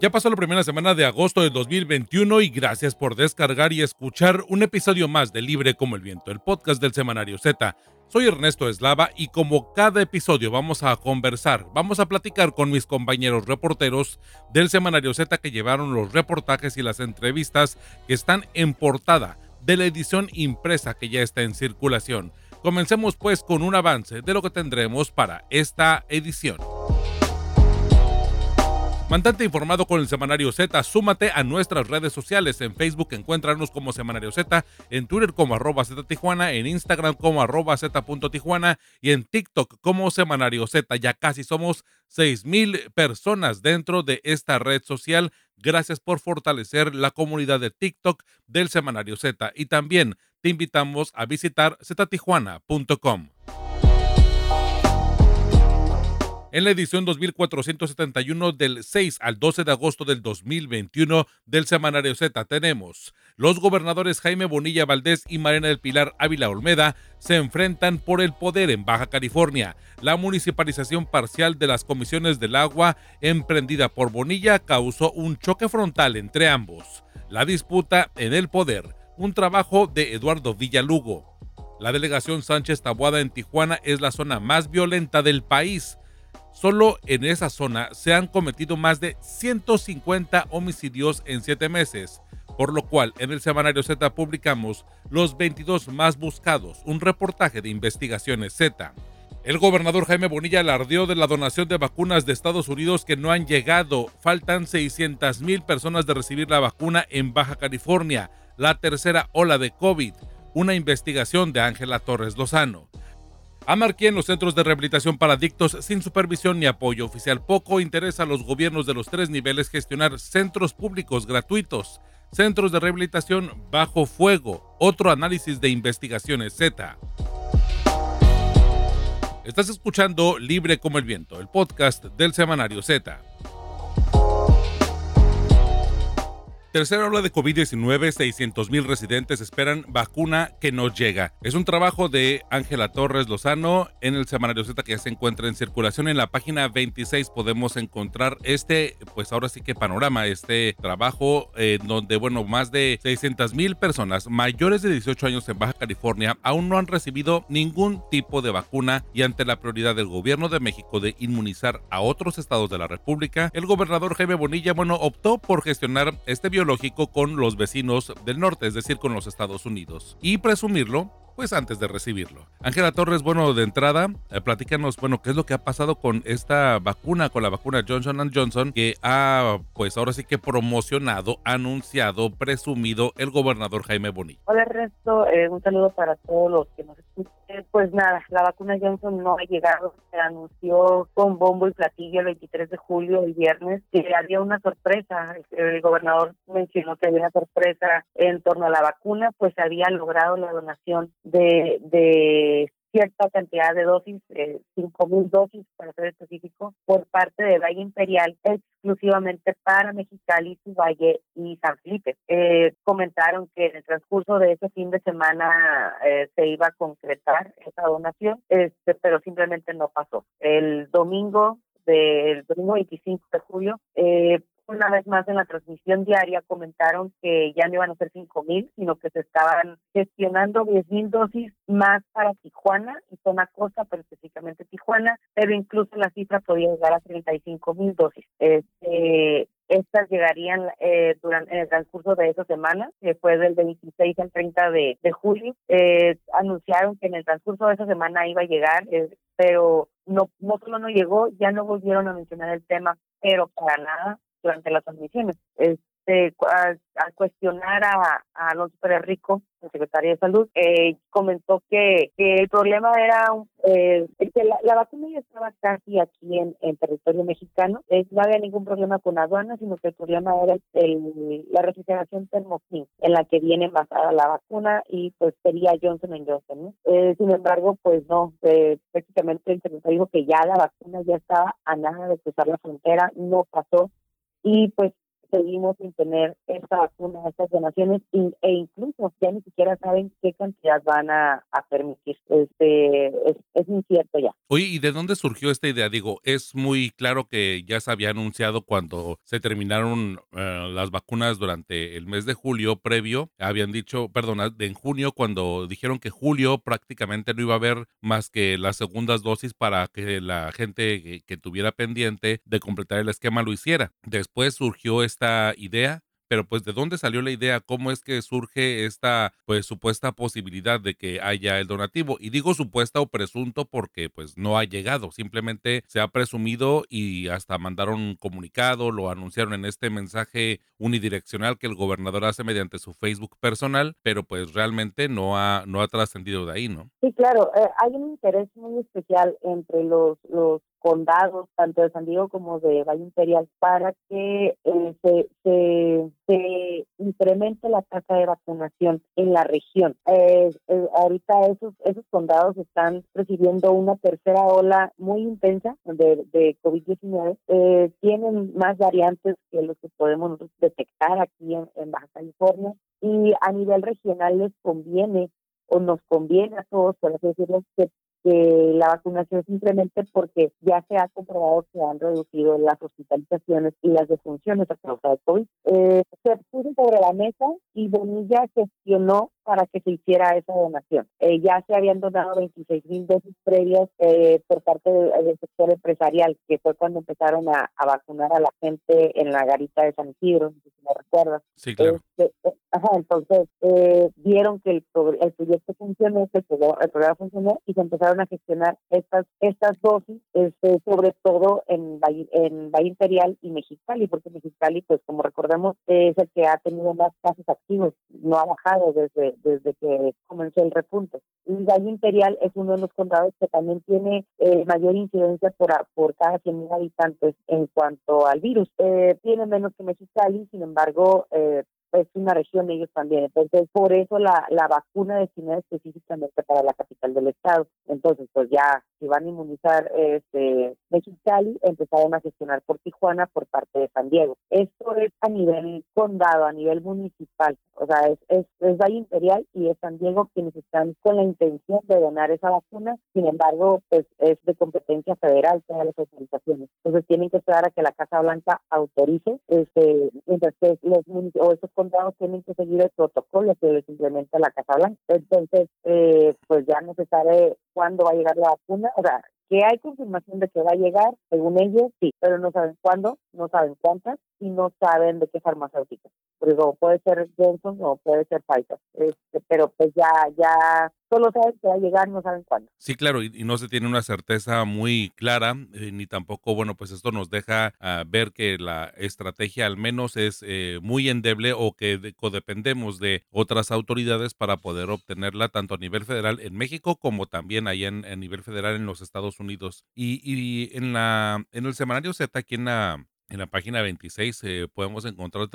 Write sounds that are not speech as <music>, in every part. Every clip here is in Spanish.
Ya pasó la primera semana de agosto de 2021 y gracias por descargar y escuchar un episodio más de Libre como el Viento, el podcast del Semanario Z. Soy Ernesto Eslava y como cada episodio vamos a conversar, vamos a platicar con mis compañeros reporteros del Semanario Z que llevaron los reportajes y las entrevistas que están en portada de la edición impresa que ya está en circulación. Comencemos pues con un avance de lo que tendremos para esta edición. Mantente informado con el Semanario Z. Súmate a nuestras redes sociales. En Facebook encuéntranos como Semanario Z, en Twitter como arroba Z en Instagram como arroba y en TikTok como Semanario Z. Ya casi somos 6 mil personas dentro de esta red social. Gracias por fortalecer la comunidad de TikTok del Semanario Z. Y también te invitamos a visitar ztijuana.com. En la edición 2471 del 6 al 12 de agosto del 2021 del Semanario Z tenemos los gobernadores Jaime Bonilla Valdés y Marina del Pilar Ávila Olmeda se enfrentan por el poder en Baja California. La municipalización parcial de las comisiones del agua emprendida por Bonilla causó un choque frontal entre ambos. La disputa en el poder, un trabajo de Eduardo Villalugo. La delegación Sánchez Tabuada en Tijuana es la zona más violenta del país Solo en esa zona se han cometido más de 150 homicidios en siete meses, por lo cual en el semanario Z publicamos los 22 más buscados, un reportaje de investigaciones Z. El gobernador Jaime Bonilla alardeó de la donación de vacunas de Estados Unidos que no han llegado. Faltan 600 mil personas de recibir la vacuna en Baja California, la tercera ola de COVID. Una investigación de Ángela Torres Lozano. Amarquí en los centros de rehabilitación para adictos sin supervisión ni apoyo oficial. Poco interesa a los gobiernos de los tres niveles gestionar centros públicos gratuitos, centros de rehabilitación bajo fuego, otro análisis de investigaciones Z. Estás escuchando Libre como el Viento, el podcast del semanario Z. Tercera ola de COVID-19, 600 mil residentes esperan vacuna que no llega. Es un trabajo de Ángela Torres Lozano en el semanario Z que ya se encuentra en circulación. En la página 26 podemos encontrar este, pues ahora sí que panorama, este trabajo eh, donde, bueno, más de 600 mil personas mayores de 18 años en Baja California aún no han recibido ningún tipo de vacuna y ante la prioridad del gobierno de México de inmunizar a otros estados de la República, el gobernador Jaime Bonilla, bueno, optó por gestionar este biológico con los vecinos del norte, es decir, con los Estados Unidos, y presumirlo pues antes de recibirlo. Ángela Torres, bueno, de entrada, eh, platícanos, bueno, qué es lo que ha pasado con esta vacuna, con la vacuna Johnson Johnson, que ha, pues ahora sí que promocionado, anunciado, presumido el gobernador Jaime Bonilla. Hola, Resto, eh, un saludo para todos los que nos escuchan. Pues nada, la vacuna Johnson no ha llegado, se anunció con bombo y platillo el 23 de julio, el viernes, que había una sorpresa. El gobernador mencionó que había una sorpresa en torno a la vacuna, pues había logrado la donación de, de cierta cantidad de dosis, eh, mil dosis para ser específico, por parte de Valle Imperial exclusivamente para Mexicali, Valle y San Felipe. Eh, comentaron que en el transcurso de ese fin de semana eh, se iba a concretar esa donación, este, pero simplemente no pasó. El domingo del domingo 25 de julio, eh, una vez más en la transmisión diaria comentaron que ya no iban a ser cinco mil, sino que se estaban gestionando diez mil dosis más para Tijuana y zona costa, pero específicamente Tijuana, pero incluso la cifra podía llegar a 35 mil dosis. Este, estas llegarían eh, durante en el transcurso de esa semana, que fue del 26 al 30 de, julio. Eh, anunciaron que en el transcurso de esa semana iba a llegar, eh, pero no, no solo no llegó, ya no volvieron a mencionar el tema, pero para nada durante las transmisiones. Este, al, cuestionar a, a Alonso Pérez Rico, el secretario de Salud, eh, comentó que, que, el problema era eh, que la, vacuna ya estaba casi aquí en, en territorio mexicano. Eh, no había ningún problema con aduanas, sino que el problema era el, la refrigeración termofín en la que viene basada la vacuna y pues sería Johnson Johnson. Eh, sin embargo, pues no, eh, prácticamente el secretario dijo que ya la vacuna ya estaba a nada de cruzar la frontera, no pasó y pues seguimos sin tener esta vacuna, estas donaciones e incluso ya ni siquiera saben qué cantidad van a, permitir. Este, es, incierto ya. Oye, ¿y de dónde surgió esta idea? Digo, es muy claro que ya se había anunciado cuando se terminaron eh, las vacunas durante el mes de julio previo. Habían dicho, perdón, en junio, cuando dijeron que julio prácticamente no iba a haber más que las segundas dosis para que la gente que, que tuviera pendiente de completar el esquema lo hiciera. Después surgió idea pero pues de dónde salió la idea, cómo es que surge esta pues supuesta posibilidad de que haya el donativo y digo supuesta o presunto porque pues no ha llegado, simplemente se ha presumido y hasta mandaron un comunicado, lo anunciaron en este mensaje unidireccional que el gobernador hace mediante su Facebook personal, pero pues realmente no ha no ha trascendido de ahí, ¿no? Sí, claro, eh, hay un interés muy especial entre los los condados, tanto de San Diego como de Valle Imperial, para que eh, se, se, se, incremente la tasa de vacunación en la región. Eh, eh, ahorita esos, esos condados están recibiendo una tercera ola muy intensa de, de COVID-19. tienen más variantes que los que podemos detectar aquí en, en Baja California y a nivel regional les conviene o nos conviene a todos, por así decirlo, que que la vacunación simplemente porque ya se ha comprobado que han reducido las hospitalizaciones y las defunciones a causa de COVID. Eh, se puso sobre la mesa y Bonilla gestionó para que se hiciera esa donación. Eh, ya se habían donado 26 mil dosis previas eh, por parte del sector empresarial, que fue cuando empezaron a, vacunar a la gente en la garita de San Isidro, si me recuerdas. Sí, claro. Este, ajá, entonces vieron que el, el proyecto funcionó, el programa funcionó y se empezaron a gestionar estas estas dosis, este, sobre todo en Valle, en Valle Imperial y Mexicali, porque Mexicali, pues como recordemos, es el que ha tenido más casos activos, no ha bajado desde, desde que comenzó el repunte. Y Valle Imperial es uno de los condados que también tiene eh, mayor incidencia por, por cada 100.000 habitantes en cuanto al virus. Eh, tiene menos que Mexicali, sin embargo, eh, es una región ellos también. Entonces, por eso la, la vacuna destinada específicamente para la capital del estado. Entonces, pues ya, si van a inmunizar este Mexicali, empezaron a gestionar por Tijuana por parte de San Diego. Esto es a nivel condado, a nivel municipal. O sea, es, es, es Valle Imperial y es San Diego quienes están con la intención de donar esa vacuna. Sin embargo, pues es de competencia federal todas las autorizaciones. Entonces, tienen que esperar a que la Casa Blanca autorice, este, mientras que los esos condados tienen que seguir el protocolo que les implementa la Casa Blanca. Entonces, eh, pues ya no se sabe cuándo va a llegar la vacuna. O sea, que hay confirmación de que va a llegar, según ellos, sí, pero no saben cuándo, no saben cuántas y no saben de qué farmacéutica. Digo, puede ser Johnson o puede ser Pfizer, este, pero pues ya, ya solo saben que va a llegar, no saben cuándo. Sí, claro, y, no se tiene una certeza muy clara, eh, ni tampoco, bueno, pues esto nos deja ah, ver que la estrategia al menos es eh, muy endeble o que codependemos de otras autoridades para poder obtenerla tanto a nivel federal en México como también allá en, a nivel federal en los Estados Unidos. Y, y en la en el semanario Z aquí en la en la página 26 eh, podemos encontrar,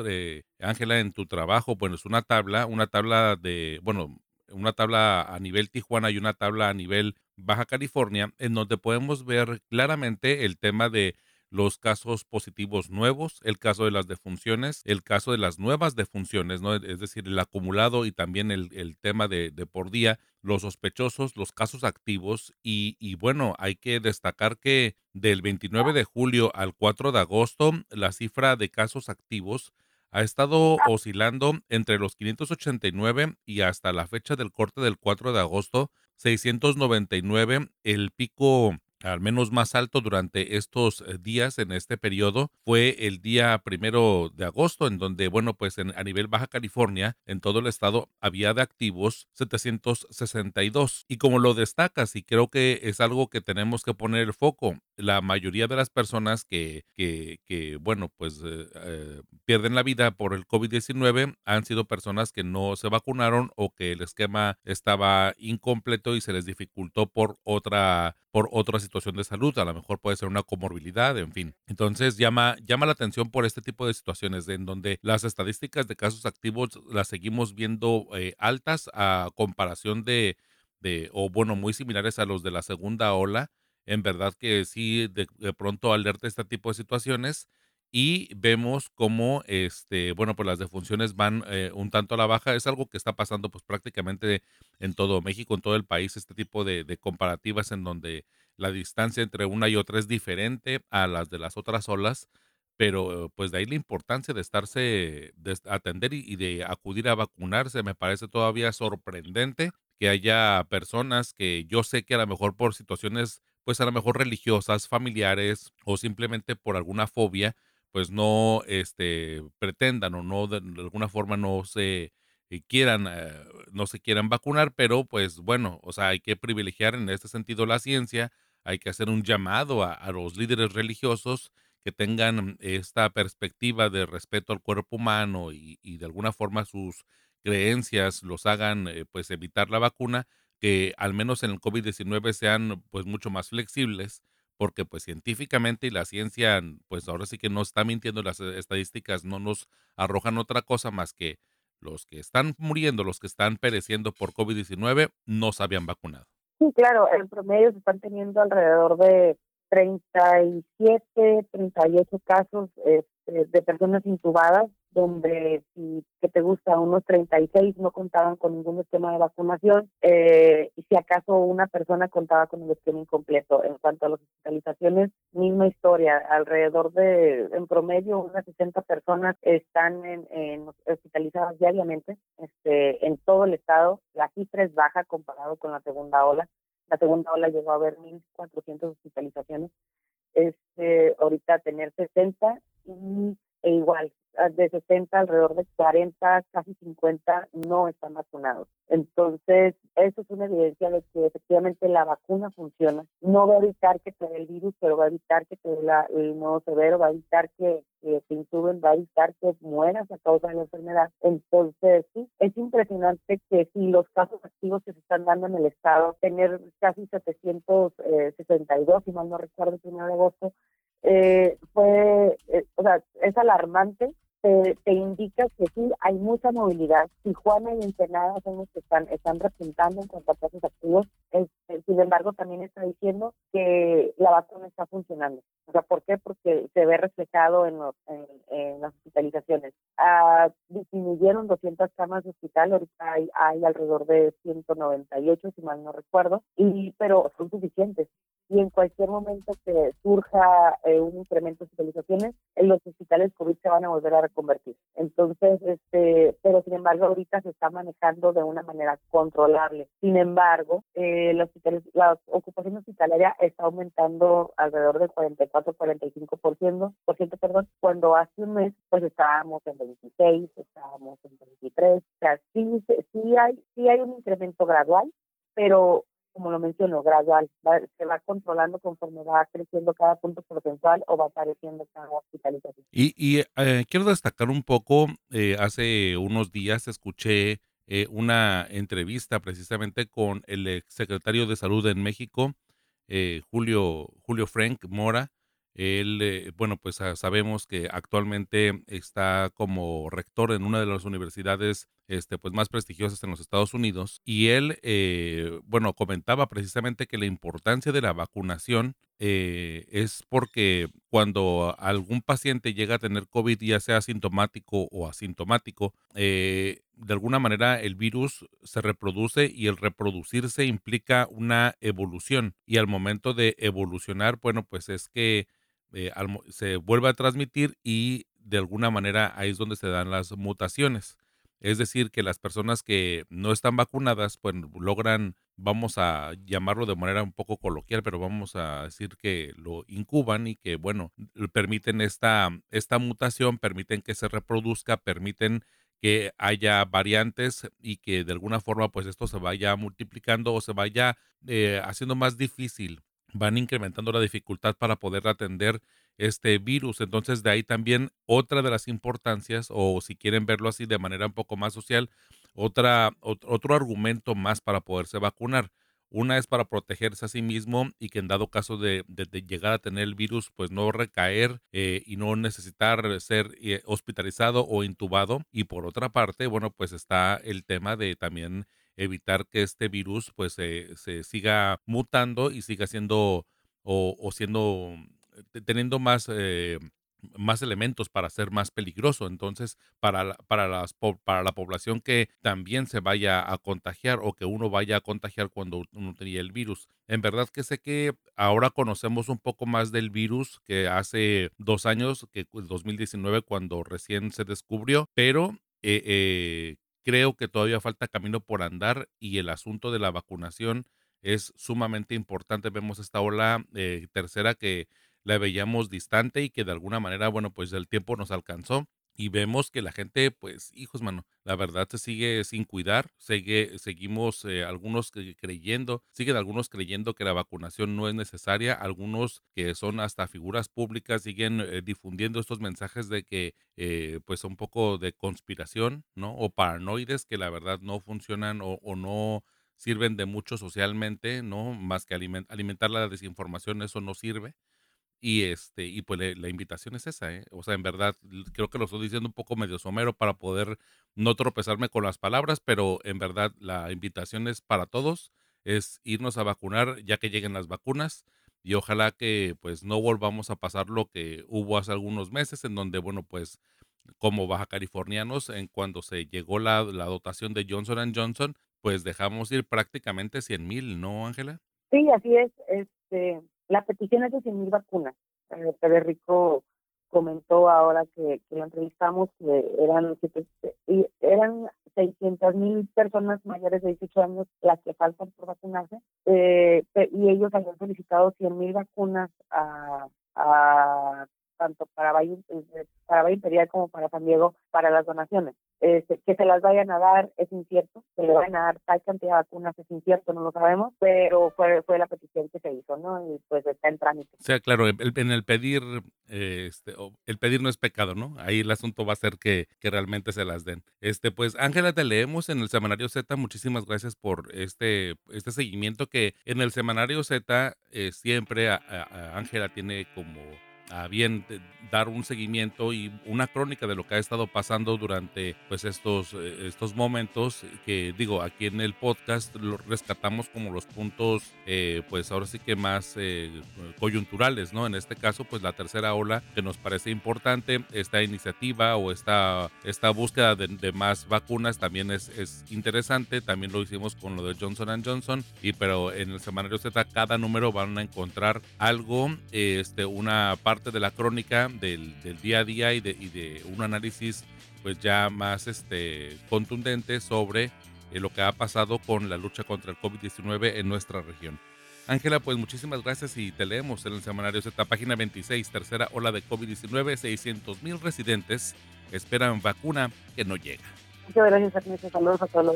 Ángela, en tu trabajo, bueno, es una tabla, una tabla de, bueno, una tabla a nivel Tijuana y una tabla a nivel Baja California, en donde podemos ver claramente el tema de los casos positivos nuevos, el caso de las defunciones, el caso de las nuevas defunciones, ¿no? es decir, el acumulado y también el, tema de, de, por día, los sospechosos, los casos activos y, y, bueno, hay que destacar que del 29 de julio al 4 de agosto, la cifra de casos activos ha estado oscilando entre los 589 y hasta la fecha del corte del 4 de agosto, 699, el pico al menos más alto durante estos eh, días en este periodo fue el día primero de agosto, en donde, bueno, pues a nivel Baja California, en todo el estado, había de activos 762. Y como lo destacas, y creo que es algo que tenemos que poner el foco, la mayoría de las personas que, que, que bueno, pues eh, eh, pierden la vida por el COVID-19 han sido personas que no se vacunaron o que el esquema estaba incompleto y se les dificultó por otra por otra situación de salud, a lo mejor puede ser una comorbilidad, en fin. Entonces llama, llama la atención por este tipo de situaciones en donde las estadísticas de casos activos las seguimos viendo eh, altas a comparación de, de, o bueno, muy similares a los de la segunda ola. En verdad que sí, de, de pronto alerta este tipo de situaciones y vemos cómo, este, bueno, pues las defunciones van eh, un tanto a la baja. Es algo que está pasando pues prácticamente en todo México, en todo el país, este tipo de, comparativas en donde la distancia entre una y otra es diferente a las de las otras olas, pero pues de ahí la importancia de estarse, de atender y, y de acudir a vacunarse. Me parece todavía sorprendente que haya personas que yo sé que a lo mejor por situaciones, pues a lo mejor religiosas, familiares o simplemente por alguna fobia, pues no este, pretendan o no de, alguna forma no se eh, quieran, eh, no se quieran vacunar, pero pues bueno, o sea, hay que privilegiar en este sentido la ciencia, hay que hacer un llamado a, a los líderes religiosos que tengan esta perspectiva de respeto al cuerpo humano y, y de alguna forma sus creencias los hagan eh, pues evitar la vacuna, que al menos en el COVID-19 sean pues mucho más flexibles, porque pues científicamente y la ciencia pues ahora sí que no está mintiendo, las eh, estadísticas no nos arrojan otra cosa más que los que están muriendo, los que están pereciendo por COVID-19 no se habían vacunado. Sí, claro, en promedio se están teniendo alrededor de 37, 38 casos este, de personas intubadas donde si que te gusta unos 36 no contaban con ningún esquema de vacunación eh, y si acaso una persona contaba con el esquema incompleto. En cuanto a las hospitalizaciones, misma historia, alrededor de, en promedio, unas 60 personas están en, en hospitalizadas diariamente este, en todo el estado. La cifra es baja comparado con la segunda ola. La segunda ola llegó a haber 1.400 hospitalizaciones. Este, ahorita tener 60 y e igual, ah, de 60 alrededor de 40, casi 50 no están vacunados. Entonces, eso es una evidencia de que efectivamente la vacuna funciona. No va a evitar que te dé el virus, pero va a evitar que te dé la, el modo severo, va a evitar que, que te intuben, va a evitar que mueras a causa de la enfermedad. Entonces, sí, es impresionante que si los casos activos que se están dando en el estado, tener casi 762, si mal no recuerdo, el 1 de agosto, eh, fue, eh, o sea, es alarmante, te, te, indica que sí, hay mucha movilidad. Tijuana y Ensenada son los que están, están repuntando en cuanto a casos activos. Este, sin embargo, también está diciendo que la vacuna está funcionando. O sea, ¿por qué? Porque se ve reflejado en, los, en, las hospitalizaciones. Ah, disminuyeron 200 camas de hospital, ahorita hay, hay alrededor de 198, si mal no recuerdo, y pero son suficientes y en cualquier momento que surja eh, un incremento de hospitalizaciones, los hospitales COVID se van a volver a reconvertir. Entonces, este, pero sin embargo, ahorita se está manejando de una manera controlable. Sin embargo, eh, la, la ocupación hospitalaria está aumentando alrededor del 44-45%, por ciento, perdón, cuando hace un mes pues estábamos en 26, estábamos en 23, o sea, sí, sí, hay, sí hay un incremento gradual, pero como lo menciono, gradual, se va controlando conforme va creciendo cada punto porcentual o va apareciendo cada hospitalización. Y, y eh, quiero destacar un poco, eh, hace unos días escuché eh, una entrevista precisamente con el exsecretario de Salud en México, eh, Julio, Julio Frank Mora, él, eh, bueno, pues ah, sabemos que actualmente está como rector en una de las universidades este, pues más prestigiosas en los Estados Unidos y él, eh, bueno, comentaba precisamente que la importancia de la vacunación eh, es porque cuando algún paciente llega a tener COVID, ya sea asintomático o asintomático, de alguna manera el virus se reproduce y el reproducirse implica una evolución y al momento de evolucionar, bueno, pues es que eh, se vuelve a transmitir y de alguna manera ahí es donde se dan las mutaciones. Es decir, que las personas que no están vacunadas, pues logran, vamos a llamarlo de manera un poco coloquial, pero vamos a decir que lo incuban y que, bueno, permiten esta, esta mutación, permiten que se reproduzca, permiten que haya variantes y que de alguna forma pues esto se vaya multiplicando o se vaya eh, haciendo más difícil van incrementando la dificultad para poder atender este virus. Entonces, de ahí también otra de las importancias, o si quieren verlo así de manera un poco más social, otra, otro argumento más para poderse vacunar. Una es para protegerse a sí mismo y que en dado caso de, de, llegar a tener el virus, pues no recaer eh, y no necesitar ser eh, hospitalizado o intubado. Y por otra parte, bueno, pues está el tema de también evitar que este virus pues se, se siga mutando y siga siendo o, o siendo teniendo más eh, más elementos para ser más peligroso. Entonces, para la, para, las, para la población que también se vaya a contagiar o que uno vaya a contagiar cuando uno tenía el virus. En verdad que sé que ahora conocemos un poco más del virus que hace dos años, que 2019, cuando recién se descubrió, pero eh, eh, creo que todavía falta camino por andar y el asunto de la vacunación es sumamente importante. Vemos esta ola eh, tercera que la veíamos distante y que de alguna manera, bueno, pues el tiempo nos alcanzó y vemos que la gente, pues, hijos, mano, la verdad se sigue sin cuidar, sigue, seguimos eh, algunos creyendo, siguen algunos creyendo que la vacunación no es necesaria, algunos que son hasta figuras públicas siguen eh, difundiendo estos mensajes de que, eh, pues, un poco de conspiración, ¿no? O paranoides que la verdad no funcionan o, o no sirven de mucho socialmente, ¿no? Más que alimentar la desinformación, eso no sirve. Y este, y pues la invitación es esa, ¿eh? O sea, en verdad, creo que lo estoy diciendo un poco medio somero para poder no tropezarme con las palabras, pero en verdad la invitación es para todos, es irnos a vacunar ya que lleguen las vacunas y ojalá que pues no volvamos a pasar lo que hubo hace algunos meses en donde, bueno, pues como baja californianos, en cuando se llegó la, la dotación de Johnson Johnson, pues dejamos ir prácticamente 100 mil, ¿no, Ángela? Sí, así es. Este, la petición es de 100.000 vacunas. Eh, Rico comentó ahora que, lo entrevistamos que eran, y eran 600 mil personas mayores de 18 años las que faltan por vacunarse eh, y ellos habían solicitado 100 mil vacunas a, a tanto para Valle, eh, para Valle Imperial como para San Diego para las donaciones. Este, que se las vayan a dar es incierto, que le vayan a dar tal cantidad de vacunas es incierto, no lo sabemos, pero fue, fue la petición que se hizo, ¿no? Y pues está en trámite. O sea, claro, en el pedir, eh, este, el pedir no es pecado, ¿no? Ahí el asunto va a ser que, que realmente se las den. Este, pues, Ángela, te leemos en el Semanario Z, muchísimas gracias por este, este seguimiento que en el Semanario Z eh, siempre Ángela tiene como a bien dar un seguimiento y una crónica de lo que ha estado pasando durante pues estos, eh, estos momentos que digo aquí en el podcast lo rescatamos como los puntos eh, pues ahora sí que más eh, coyunturales no en este caso pues la tercera ola que nos parece importante esta iniciativa o esta, esta búsqueda de, más vacunas también es, es, interesante. También lo hicimos con lo de Johnson Johnson y pero en el semanario Z cada número van a encontrar algo este una parte de la crónica del, día a día y de, de, un análisis pues ya más este, contundente sobre eh, lo que ha pasado con la lucha contra el COVID-19 en nuestra región. Ángela, pues muchísimas gracias y te leemos en el semanario Z, página 26, tercera ola de COVID-19, 600 mil residentes esperan vacuna que no llega. Muchas gracias, Saludos a todos los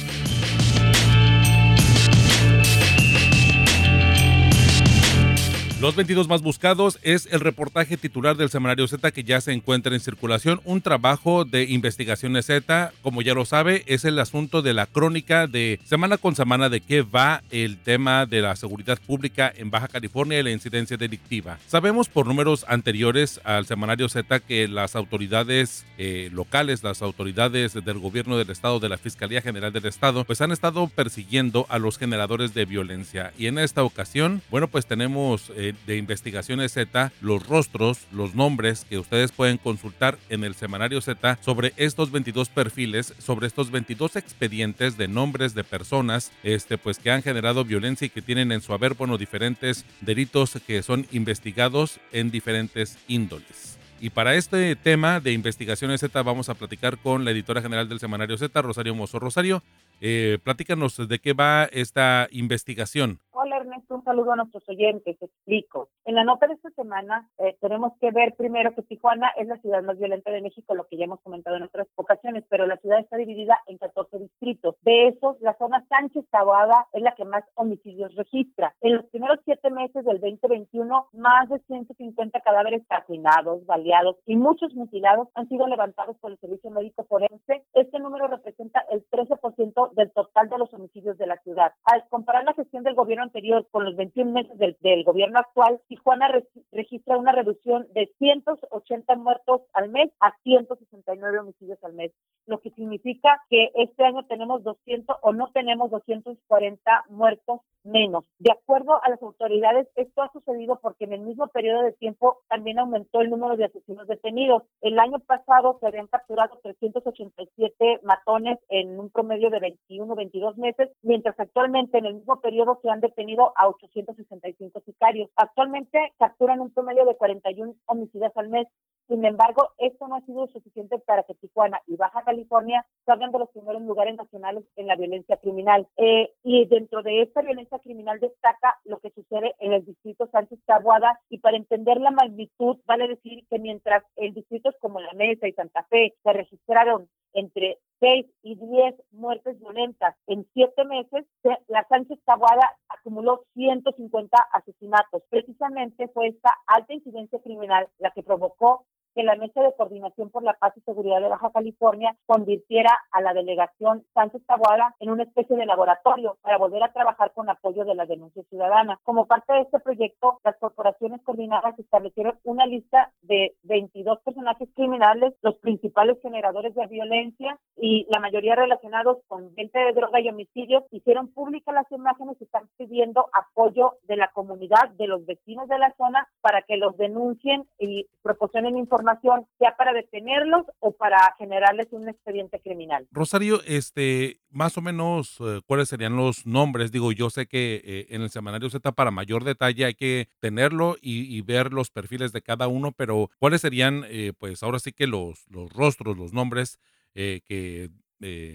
Los 22 más buscados es el reportaje titular del semanario Z que ya se encuentra en circulación, un trabajo de investigaciones Z, como ya lo sabe, es el asunto de la crónica de semana con semana de qué va el tema de la seguridad pública en Baja California y la incidencia delictiva. Sabemos por números anteriores al semanario Z que las autoridades eh, locales, las autoridades del gobierno del estado, de la Fiscalía General del Estado, pues han estado persiguiendo a los generadores de violencia y en esta ocasión, bueno, pues tenemos... Eh, de, Investigaciones Z los rostros, los nombres que ustedes pueden consultar en el semanario Z sobre estos 22 perfiles, sobre estos 22 expedientes de nombres de personas este, pues, que han generado violencia y que tienen en su haber bueno, diferentes delitos que son investigados en diferentes índoles. Y para este tema de investigaciones Z vamos a platicar con la editora general del semanario Z, Rosario Mozo. Rosario, eh, platícanos de qué va esta investigación. Hola Ernesto, un saludo a nuestros oyentes, te explico. En la nota de esta semana eh, tenemos que ver primero que Tijuana es la ciudad más violenta de México, lo que ya hemos comentado en otras ocasiones, pero la ciudad está dividida en 14 distritos. De esos, la zona Sánchez Taboada es la que más homicidios registra. En los primeros siete meses del 2021, más de 150 cadáveres calcinados, baleados y muchos mutilados han sido levantados por el Servicio Médico Forense. Este número representa el 13% del total de los homicidios de la ciudad. Al comparar la gestión del gobierno anterior con los 21 meses del, gobierno actual, Tijuana registra una reducción de 180 muertos al mes a 169 homicidios al mes, lo que significa que este año tenemos 200 o no tenemos 240 muertos menos. De acuerdo a las autoridades, esto ha sucedido porque en el mismo periodo de tiempo también aumentó el número de asesinos detenidos. El año pasado se habían capturado 387 matones en un promedio de 21, 22 meses, mientras actualmente en el mismo periodo se han detenido a 865 sicarios. Actualmente capturan un promedio de 41 homicidios al mes. Sin embargo, esto no ha sido suficiente para que Tijuana y Baja California salgan de los primeros lugares nacionales en la violencia criminal. Eh, y dentro de esta violencia criminal destaca lo que sucede en el distrito Sánchez Tabuada y para entender la magnitud vale decir que mientras en distritos como La Mesa y Santa Fe se registraron entre 6 y 10 muertes violentas en 7 meses, la Sánchez Tabuada acumuló 150 asesinatos. Precisamente fue esta alta incidencia criminal la que provocó que la Mesa de Coordinación por la Paz y Seguridad de Baja California convirtiera a la delegación Sánchez Taboada en una especie de laboratorio para volver a trabajar con apoyo de la denuncia ciudadana. Como parte de este proyecto, las corporaciones coordinadas establecieron una lista de 22 personajes criminales, los principales generadores de violencia y la mayoría relacionados con venta de droga y homicidios. Hicieron públicas las imágenes y están pidiendo apoyo de la comunidad, de los vecinos de la zona, para que los denuncien y proporcionen información sea para detenerlos o para generarles un expediente criminal. Rosario, este, más o menos, eh, ¿cuáles serían los nombres? Digo, yo sé que eh, en el semanario Z para mayor detalle hay que tenerlo y, ver los perfiles de cada uno, pero ¿cuáles serían, eh, pues ahora sí que los, los rostros, los nombres que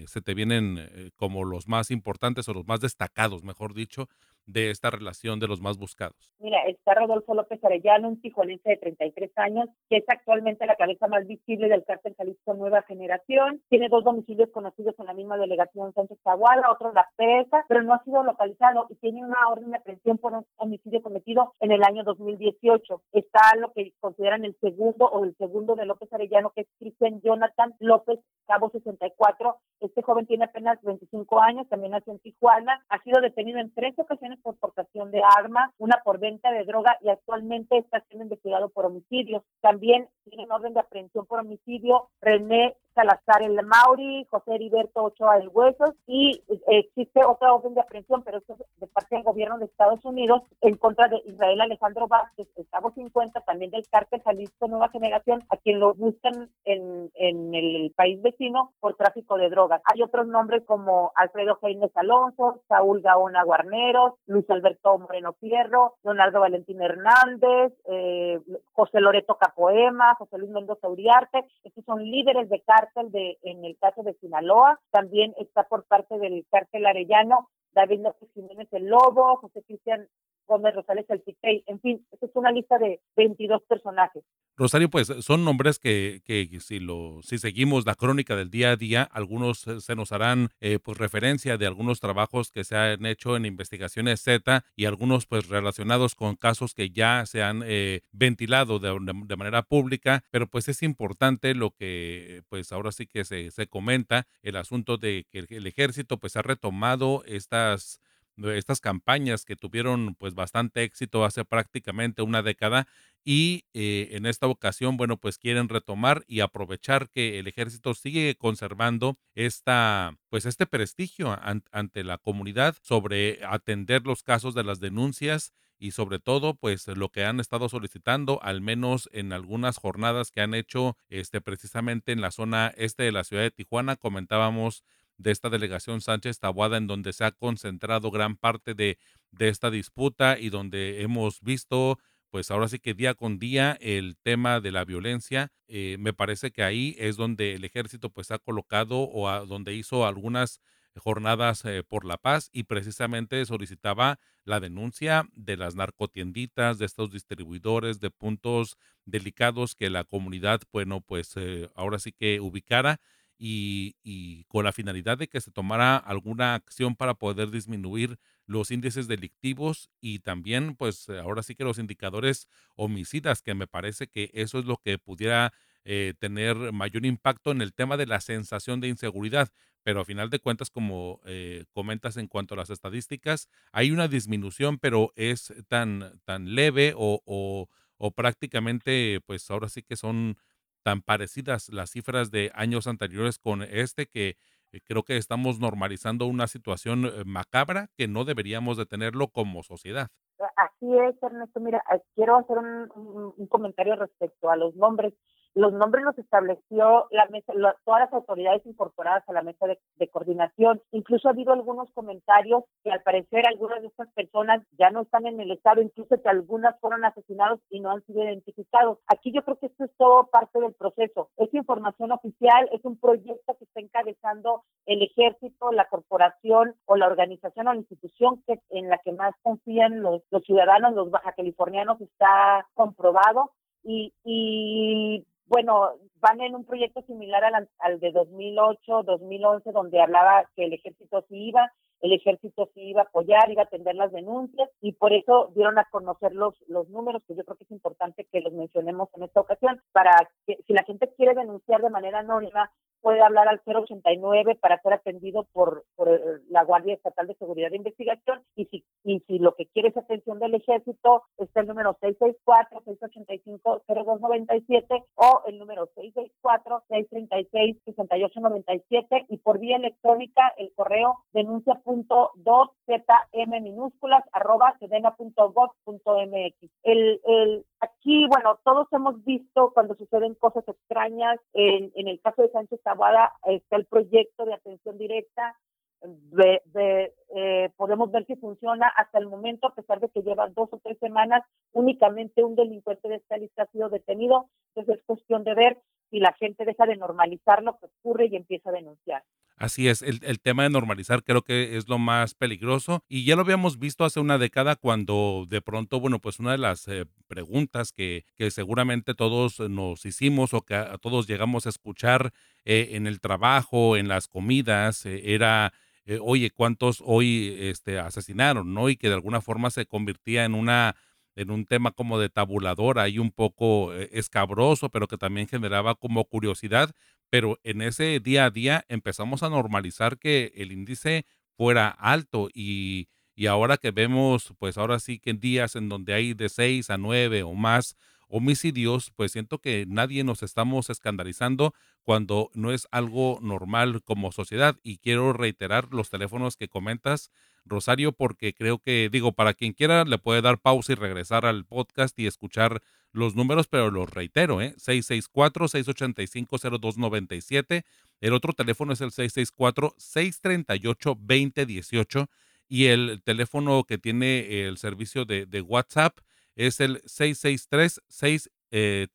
se te vienen como los más importantes o los más destacados, mejor dicho, de esta relación de los más buscados? Mira, está Rodolfo López Arellano, un tijuanense de 33 años, que es actualmente la cabeza más visible del cártel Jalisco Nueva Generación. Tiene dos domicilios conocidos en la misma delegación Sánchez Zaguada, otro La Pesa, pero no ha sido localizado y tiene una orden de aprehensión por un homicidio cometido en el año 2018. Está lo que consideran el segundo o el segundo de López Arellano, que es Cristian Jonathan López Cabo 64. Este joven tiene apenas 25 años, también nació en Tijuana, ha sido detenido en tres ocasiones por portación de armas, una por venta de droga y actualmente está siendo investigado por homicidio. También tienen orden de aprehensión por homicidio René Salazar el Mauri, José Heriberto Ochoa el Huesos y eh, existe otra orden de aprehensión, pero esto es de parte del gobierno de Estados Unidos en contra de Israel Alejandro Vázquez, el cabo 50, también del cártel Jalisco Nueva Generación, a quien lo buscan en, en el país vecino por tráfico de drogas. Hay otros nombres como Alfredo Jaime Alonso, Saúl Gaona Guarneros, Luis Alberto Moreno Fierro, Leonardo Valentín Hernández, eh, José Loreto Capoema, José Luis Mendoza Uriarte, estos son líderes de cártel de, en el caso de Sinaloa, también está por parte del cártel arellano David López Jiménez el Lobo, José Cristian Gómez Rosales el Picey, en fin, esta es una lista de 22 personajes. Rosario, pues son nombres que, que, si lo si seguimos la crónica del día a día, algunos se nos harán eh, pues referencia de algunos trabajos que se han hecho en investigaciones Z y algunos pues relacionados con casos que ya se han eh, ventilado de, de, manera pública, pero pues es importante lo que pues ahora sí que se, se comenta, el asunto de que el ejército pues ha retomado estas estas campañas que tuvieron pues bastante éxito hace prácticamente una década y eh, en esta ocasión, bueno, pues quieren retomar y aprovechar que el ejército sigue conservando esta, pues este prestigio ante la comunidad sobre atender los casos de las denuncias y sobre todo pues lo que han estado solicitando al menos en algunas jornadas que han hecho este precisamente en la zona este de la ciudad de Tijuana. Comentábamos de esta delegación Sánchez Tabuada, en donde se ha concentrado gran parte de, de esta disputa y donde hemos visto, pues ahora sí que día con día, el tema de la violencia. Eh, me parece que ahí es donde el ejército pues ha colocado o donde hizo algunas jornadas eh, por la paz y precisamente solicitaba la denuncia de las narcotienditas, de estos distribuidores de puntos delicados que la comunidad, bueno, pues eh, ahora sí que ubicara y, con la finalidad de que se tomara alguna acción para poder disminuir los índices delictivos y también, pues ahora sí que los indicadores homicidas, que me parece que eso es lo que pudiera eh, tener mayor impacto en el tema de la sensación de inseguridad. Pero a final de cuentas, como eh, comentas en cuanto a las estadísticas, hay una disminución, pero es tan, tan leve o o prácticamente, pues ahora sí que son tan parecidas las cifras de años anteriores con este que eh, creo que estamos normalizando una situación eh, macabra que no deberíamos de tenerlo como sociedad. Así es, Ernesto. Mira, eh, quiero hacer un, un comentario respecto a los nombres. Los nombres los estableció la mesa, todas las autoridades incorporadas a la mesa de, coordinación. Incluso ha habido algunos comentarios que al parecer algunas de estas personas ya no están en el estado, incluso que algunas fueron asesinados y no han sido identificados. Aquí yo creo que esto es todo parte del proceso. Es información oficial, es un proyecto que está encabezando el ejército, la corporación o la organización o la institución que en la que más confían los, los ciudadanos, los baja californianos, está comprobado. Y, y bueno, van en un proyecto similar al, al de 2008, 2011, donde hablaba que el ejército sí iba, el ejército sí iba a apoyar, iba a atender las denuncias y por eso dieron a conocer los, los números, que yo creo que es importante que los mencionemos en esta ocasión, para que si la gente quiere denunciar de manera anónima, puede hablar al 089 para ser atendido por, por la Guardia Estatal de Seguridad e Investigación y si, y si lo que quiere es atención del ejército, está el número 664-685-0297 o el número 664-636-6897 y por vía electrónica el correo denuncia zm minúsculas arroba sedena.gov.mx. El, el, aquí, bueno, todos hemos visto cuando suceden cosas extrañas. En, en el caso de Sánchez Taboada está el proyecto de atención directa. De, de, eh, podemos ver si funciona hasta el momento, a pesar de que lleva dos o tres semanas, únicamente un delincuente de esta lista ha sido detenido. Entonces es cuestión de ver si la gente deja de normalizar lo que ocurre y empieza a denunciar. Así es, el, el, tema de normalizar creo que es lo más peligroso y ya lo habíamos visto hace una década cuando de pronto, bueno, pues una de las eh, preguntas que, que, seguramente todos nos hicimos o que a, todos llegamos a escuchar eh, en el trabajo, en las comidas, eh, era, eh, oye, ¿cuántos hoy este, asesinaron? ¿no? Y que de alguna forma se convertía en una en un tema como de tabulador, ahí un poco eh, escabroso, pero que también generaba como curiosidad, pero en ese día a día empezamos a normalizar que el índice fuera alto y, y ahora que vemos, pues ahora sí que en días en donde hay de seis a nueve o más homicidios, pues siento que nadie nos estamos escandalizando cuando no es algo normal como sociedad. Y quiero reiterar los teléfonos que comentas, Rosario, porque creo que, digo, para quien quiera le puede dar pausa y regresar al podcast y escuchar los números, pero los reitero, ¿eh? 664-685-0297. El otro teléfono es el 664-638-2018 y el teléfono que tiene el servicio de, de WhatsApp es el 663-317, eh,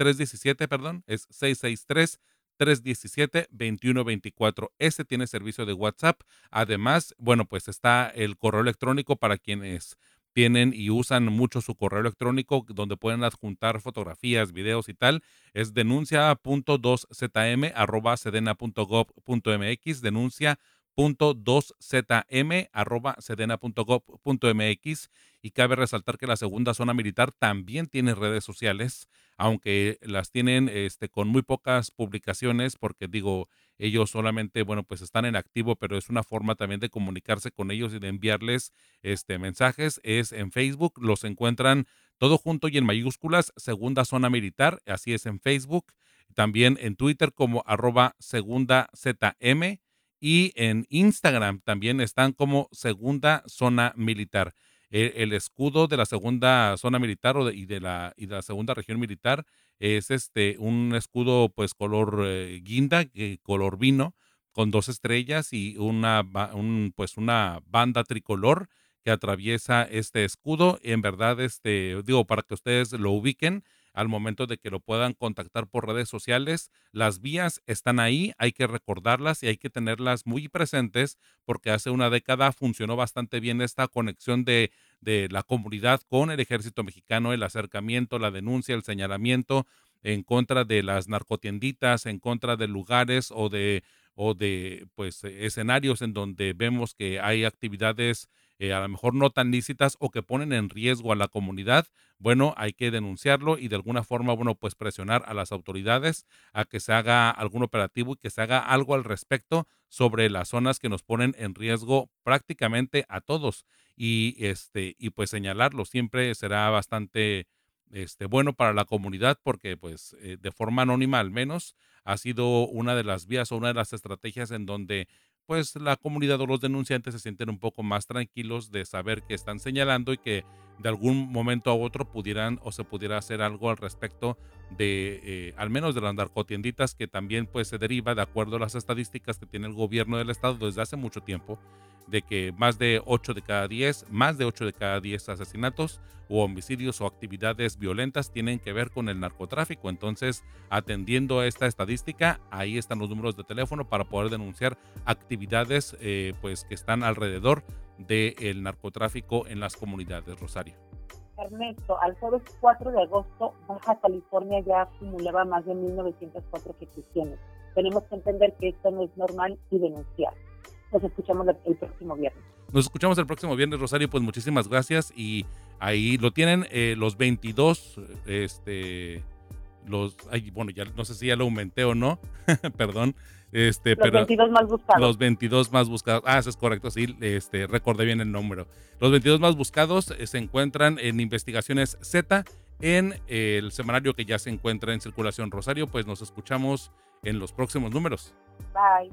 perdón, es 663 317-2124. Ese tiene servicio de WhatsApp. Además, bueno, pues está el correo electrónico para quienes tienen y usan mucho su correo electrónico donde pueden adjuntar fotografías, videos y tal. Es denuncia.2zm arroba sedena.gov.mx, denuncia .2zm arroba sedena.gov.mx y cabe resaltar que la segunda zona militar también tiene redes sociales, aunque las tienen este, con muy pocas publicaciones, porque digo, ellos solamente, bueno, pues están en activo, pero es una forma también de comunicarse con ellos y de enviarles este, mensajes. Es en Facebook, los encuentran todo junto y en mayúsculas, segunda zona militar, así es en Facebook, también en Twitter como arroba segunda ZM y en Instagram también están como Segunda Zona Militar. El, escudo de la segunda zona militar o y, de la, y de la segunda región militar es este un escudo pues color eh, guinda, eh, color vino, con dos estrellas y una, un, pues una banda tricolor que atraviesa este escudo. En verdad, este, digo, para que ustedes lo ubiquen, al momento de que lo puedan contactar por redes sociales. Las vías están ahí, hay que recordarlas y hay que tenerlas muy presentes porque hace una década funcionó bastante bien esta conexión de, de la comunidad con el ejército mexicano, el acercamiento, la denuncia, el señalamiento en contra de las narcotienditas, en contra de lugares o de o de pues escenarios en donde vemos que hay actividades eh, a lo mejor no tan lícitas o que ponen en riesgo a la comunidad, bueno, hay que denunciarlo y de alguna forma, bueno, pues presionar a las autoridades a que se haga algún operativo y que se haga algo al respecto sobre las zonas que nos ponen en riesgo prácticamente a todos. Y este y pues señalarlo siempre será bastante este, bueno para la comunidad porque pues eh, de forma anónima al menos ha sido una de las vías o una de las estrategias en donde pues la comunidad o los denunciantes se sienten un poco más tranquilos de saber que están señalando y que de algún momento a otro pudieran o se pudiera hacer algo al respecto de eh, al menos de las narcotienditas que también pues se deriva de acuerdo a las estadísticas que tiene el gobierno del estado desde hace mucho tiempo de que más de 8 de cada 10, más de 8 de cada 10 asesinatos o homicidios o actividades violentas tienen que ver con el narcotráfico. Entonces, atendiendo a esta estadística, ahí están los números de teléfono para poder denunciar actividades eh, pues que están alrededor del narcotráfico en las comunidades, Rosario. Ernesto, al jueves 4 de agosto, Baja California ya acumulaba más de 1.904 ejecuciones. Tenemos que entender que esto no es normal y denunciar. Nos escuchamos el próximo viernes. Nos escuchamos el próximo viernes, Rosario. Pues muchísimas gracias. Y ahí lo tienen eh, los 22, este, los, ay, bueno, ya no sé si ya lo aumenté o no, <laughs> perdón. Este, los 22 más buscados. Los 22 más buscados. Ah, eso es correcto, sí, este, recordé bien el número. Los 22 más buscados eh, se encuentran en Investigaciones Z en el semanario que ya se encuentra en circulación Rosario. Pues nos escuchamos en los próximos números. Bye.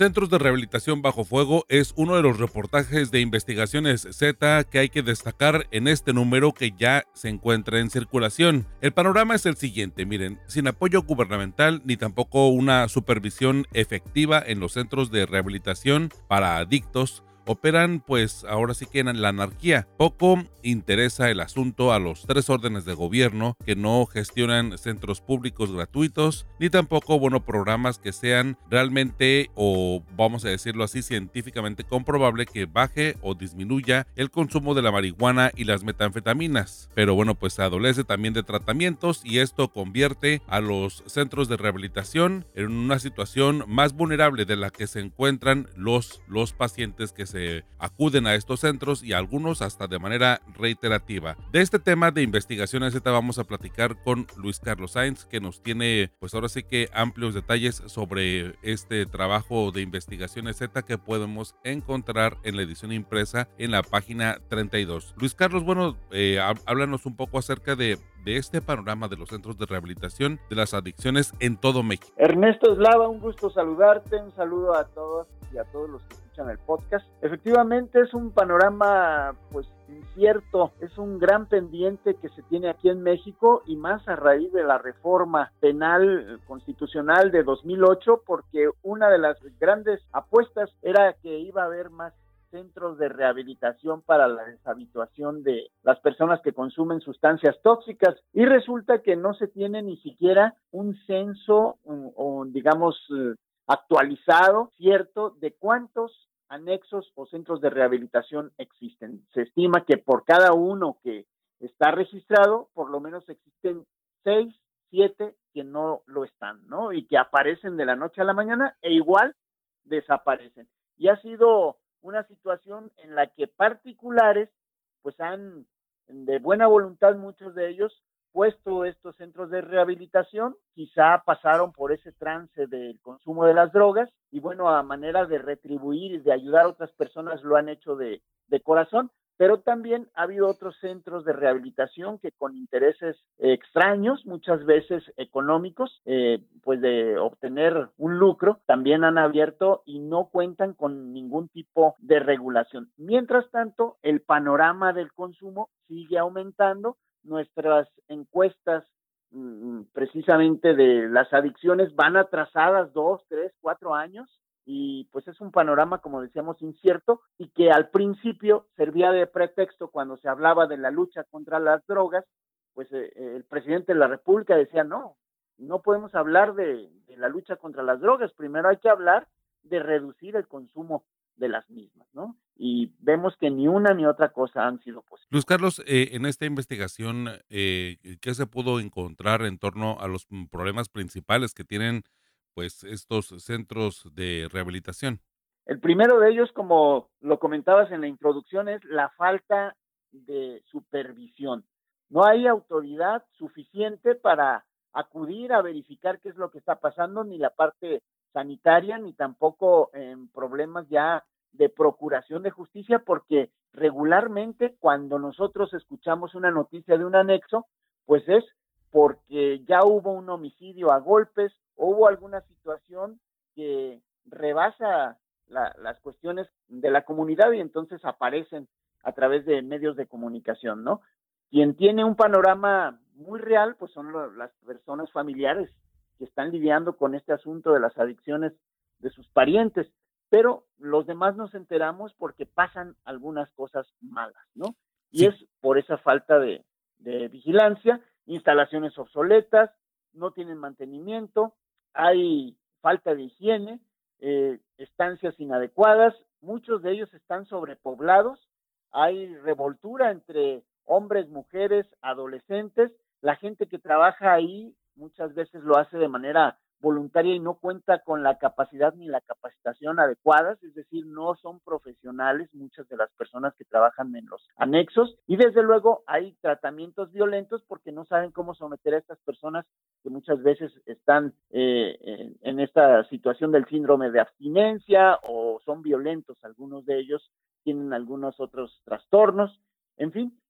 Centros de Rehabilitación Bajo Fuego es uno de los reportajes de investigaciones Z que hay que destacar en este número que ya se encuentra en circulación. El panorama es el siguiente, miren, sin apoyo gubernamental ni tampoco una supervisión efectiva en los centros de rehabilitación para adictos, operan pues ahora sí que en la anarquía. Poco interesa el asunto a los tres órdenes de gobierno que no gestionan centros públicos gratuitos ni tampoco bueno programas que sean realmente o vamos a decirlo así científicamente comprobable que baje o disminuya el consumo de la marihuana y las metanfetaminas. Pero bueno pues adolece también de tratamientos y esto convierte a los centros de rehabilitación en una situación más vulnerable de la que se encuentran los, los pacientes que se acuden a estos centros y algunos hasta de manera reiterativa. De este tema de investigaciones Z vamos a platicar con Luis Carlos Sainz, que nos tiene pues ahora sí que amplios detalles sobre este trabajo de investigaciones Z que podemos encontrar en la edición impresa en la página 32. Luis Carlos, bueno, eh, háblanos un poco acerca de, de este panorama de los centros de rehabilitación de las adicciones en todo México. Ernesto Eslava, un gusto saludarte, un saludo a todos y a todos los que escuchan el podcast. Efectivamente es un panorama pues incierto, es un gran pendiente que se tiene aquí en México y más a raíz de la reforma penal constitucional de 2008 porque una de las grandes apuestas era que iba a haber más centros de rehabilitación para la deshabituación de las personas que consumen sustancias tóxicas y resulta que no se tiene ni siquiera un censo o, digamos eh, actualizado, cierto, de cuántos anexos o centros de rehabilitación existen. Se estima que por cada uno que está registrado, por lo menos existen seis, siete que no lo están, ¿no? Y que aparecen de la noche a la mañana e igual desaparecen. Y ha sido una situación en la que particulares, pues han, de buena voluntad muchos de ellos, puesto estos centros de rehabilitación, quizá pasaron por ese trance del consumo de las drogas y bueno, a manera de retribuir y de ayudar a otras personas lo han hecho de, de corazón, pero también ha habido otros centros de rehabilitación que con intereses extraños, muchas veces económicos, eh, pues de obtener un lucro, también han abierto y no cuentan con ningún tipo de regulación. Mientras tanto, el panorama del consumo sigue aumentando, nuestras encuestas mm, precisamente de las adicciones van atrasadas dos, tres, cuatro años y pues es un panorama, como decíamos, incierto y que al principio servía de pretexto cuando se hablaba de la lucha contra las drogas, pues eh, el presidente de la República decía, no, no podemos hablar de, la lucha contra las drogas, primero hay que hablar de reducir el consumo de las mismas, ¿no? Y vemos que ni una ni otra cosa han sido posibles. Luis Carlos, eh, en esta investigación, eh, ¿qué se pudo encontrar en torno a los problemas principales que tienen pues estos centros de rehabilitación? El primero de ellos, como lo comentabas en la introducción, es la falta de supervisión. No hay autoridad suficiente para acudir a verificar qué es lo que está pasando, ni la parte sanitaria, ni tampoco en problemas ya de procuración de justicia, porque regularmente cuando nosotros escuchamos una noticia de un anexo, pues es porque ya hubo un homicidio a golpes, o hubo alguna situación que rebasa las cuestiones de la comunidad y entonces aparecen a través de medios de comunicación, ¿no? Quien tiene un panorama muy real, pues son las personas familiares que están lidiando con este asunto de las adicciones de sus parientes, pero los demás nos enteramos porque pasan algunas cosas malas, ¿no? Y es por esa falta de, de vigilancia, instalaciones obsoletas, no tienen mantenimiento, hay falta de higiene, eh, estancias inadecuadas, muchos de ellos están sobrepoblados, hay revoltura entre hombres, mujeres, adolescentes, la gente que trabaja ahí muchas veces lo hace de manera voluntaria y no cuenta con la capacidad ni la capacitación adecuadas, es decir, no son profesionales muchas de las personas que trabajan en los anexos. Y desde luego hay tratamientos violentos porque no saben cómo someter a estas personas que muchas veces están eh, en, en esta situación del síndrome de abstinencia o son violentos, algunos de ellos tienen algunos otros trastornos, en fin,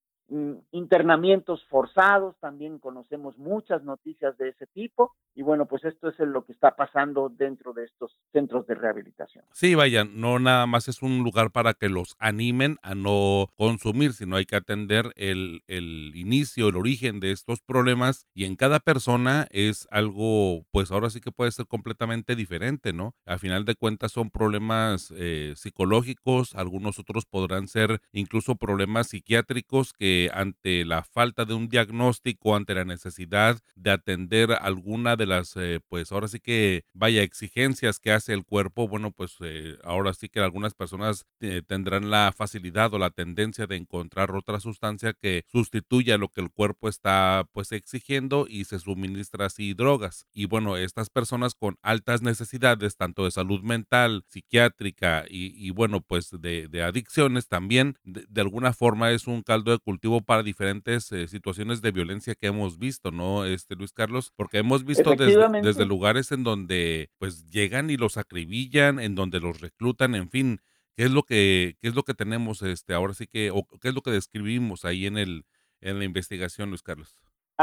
internamientos forzados, también conocemos muchas noticias de ese tipo y bueno, pues esto es lo que está pasando dentro de estos centros de rehabilitación. Sí, vaya, no nada más es un lugar para que los animen a no consumir, sino hay que atender el, el inicio, el origen de estos problemas y en cada persona es algo, pues ahora sí que puede ser completamente diferente, ¿no? A final de cuentas son problemas eh, psicológicos, algunos otros podrán ser incluso problemas psiquiátricos que ante la falta de un diagnóstico, ante la necesidad de atender alguna de las, eh, pues ahora sí que vaya exigencias que hace el cuerpo, bueno, pues eh, ahora sí que algunas personas eh, tendrán la facilidad o la tendencia de encontrar otra sustancia que sustituya lo que el cuerpo está pues exigiendo y se suministra así drogas. Y bueno, estas personas con altas necesidades, tanto de salud mental, psiquiátrica y, bueno, pues de, adicciones también, de alguna forma es un caldo de cultivo para diferentes eh, situaciones de violencia que hemos visto, ¿no, este Luis Carlos? Porque hemos visto desde, desde lugares en donde pues llegan y los acribillan, en donde los reclutan, en fin, ¿qué es lo que, qué es lo que tenemos este ahora sí que, o qué es lo que describimos ahí en el en la investigación, Luis Carlos?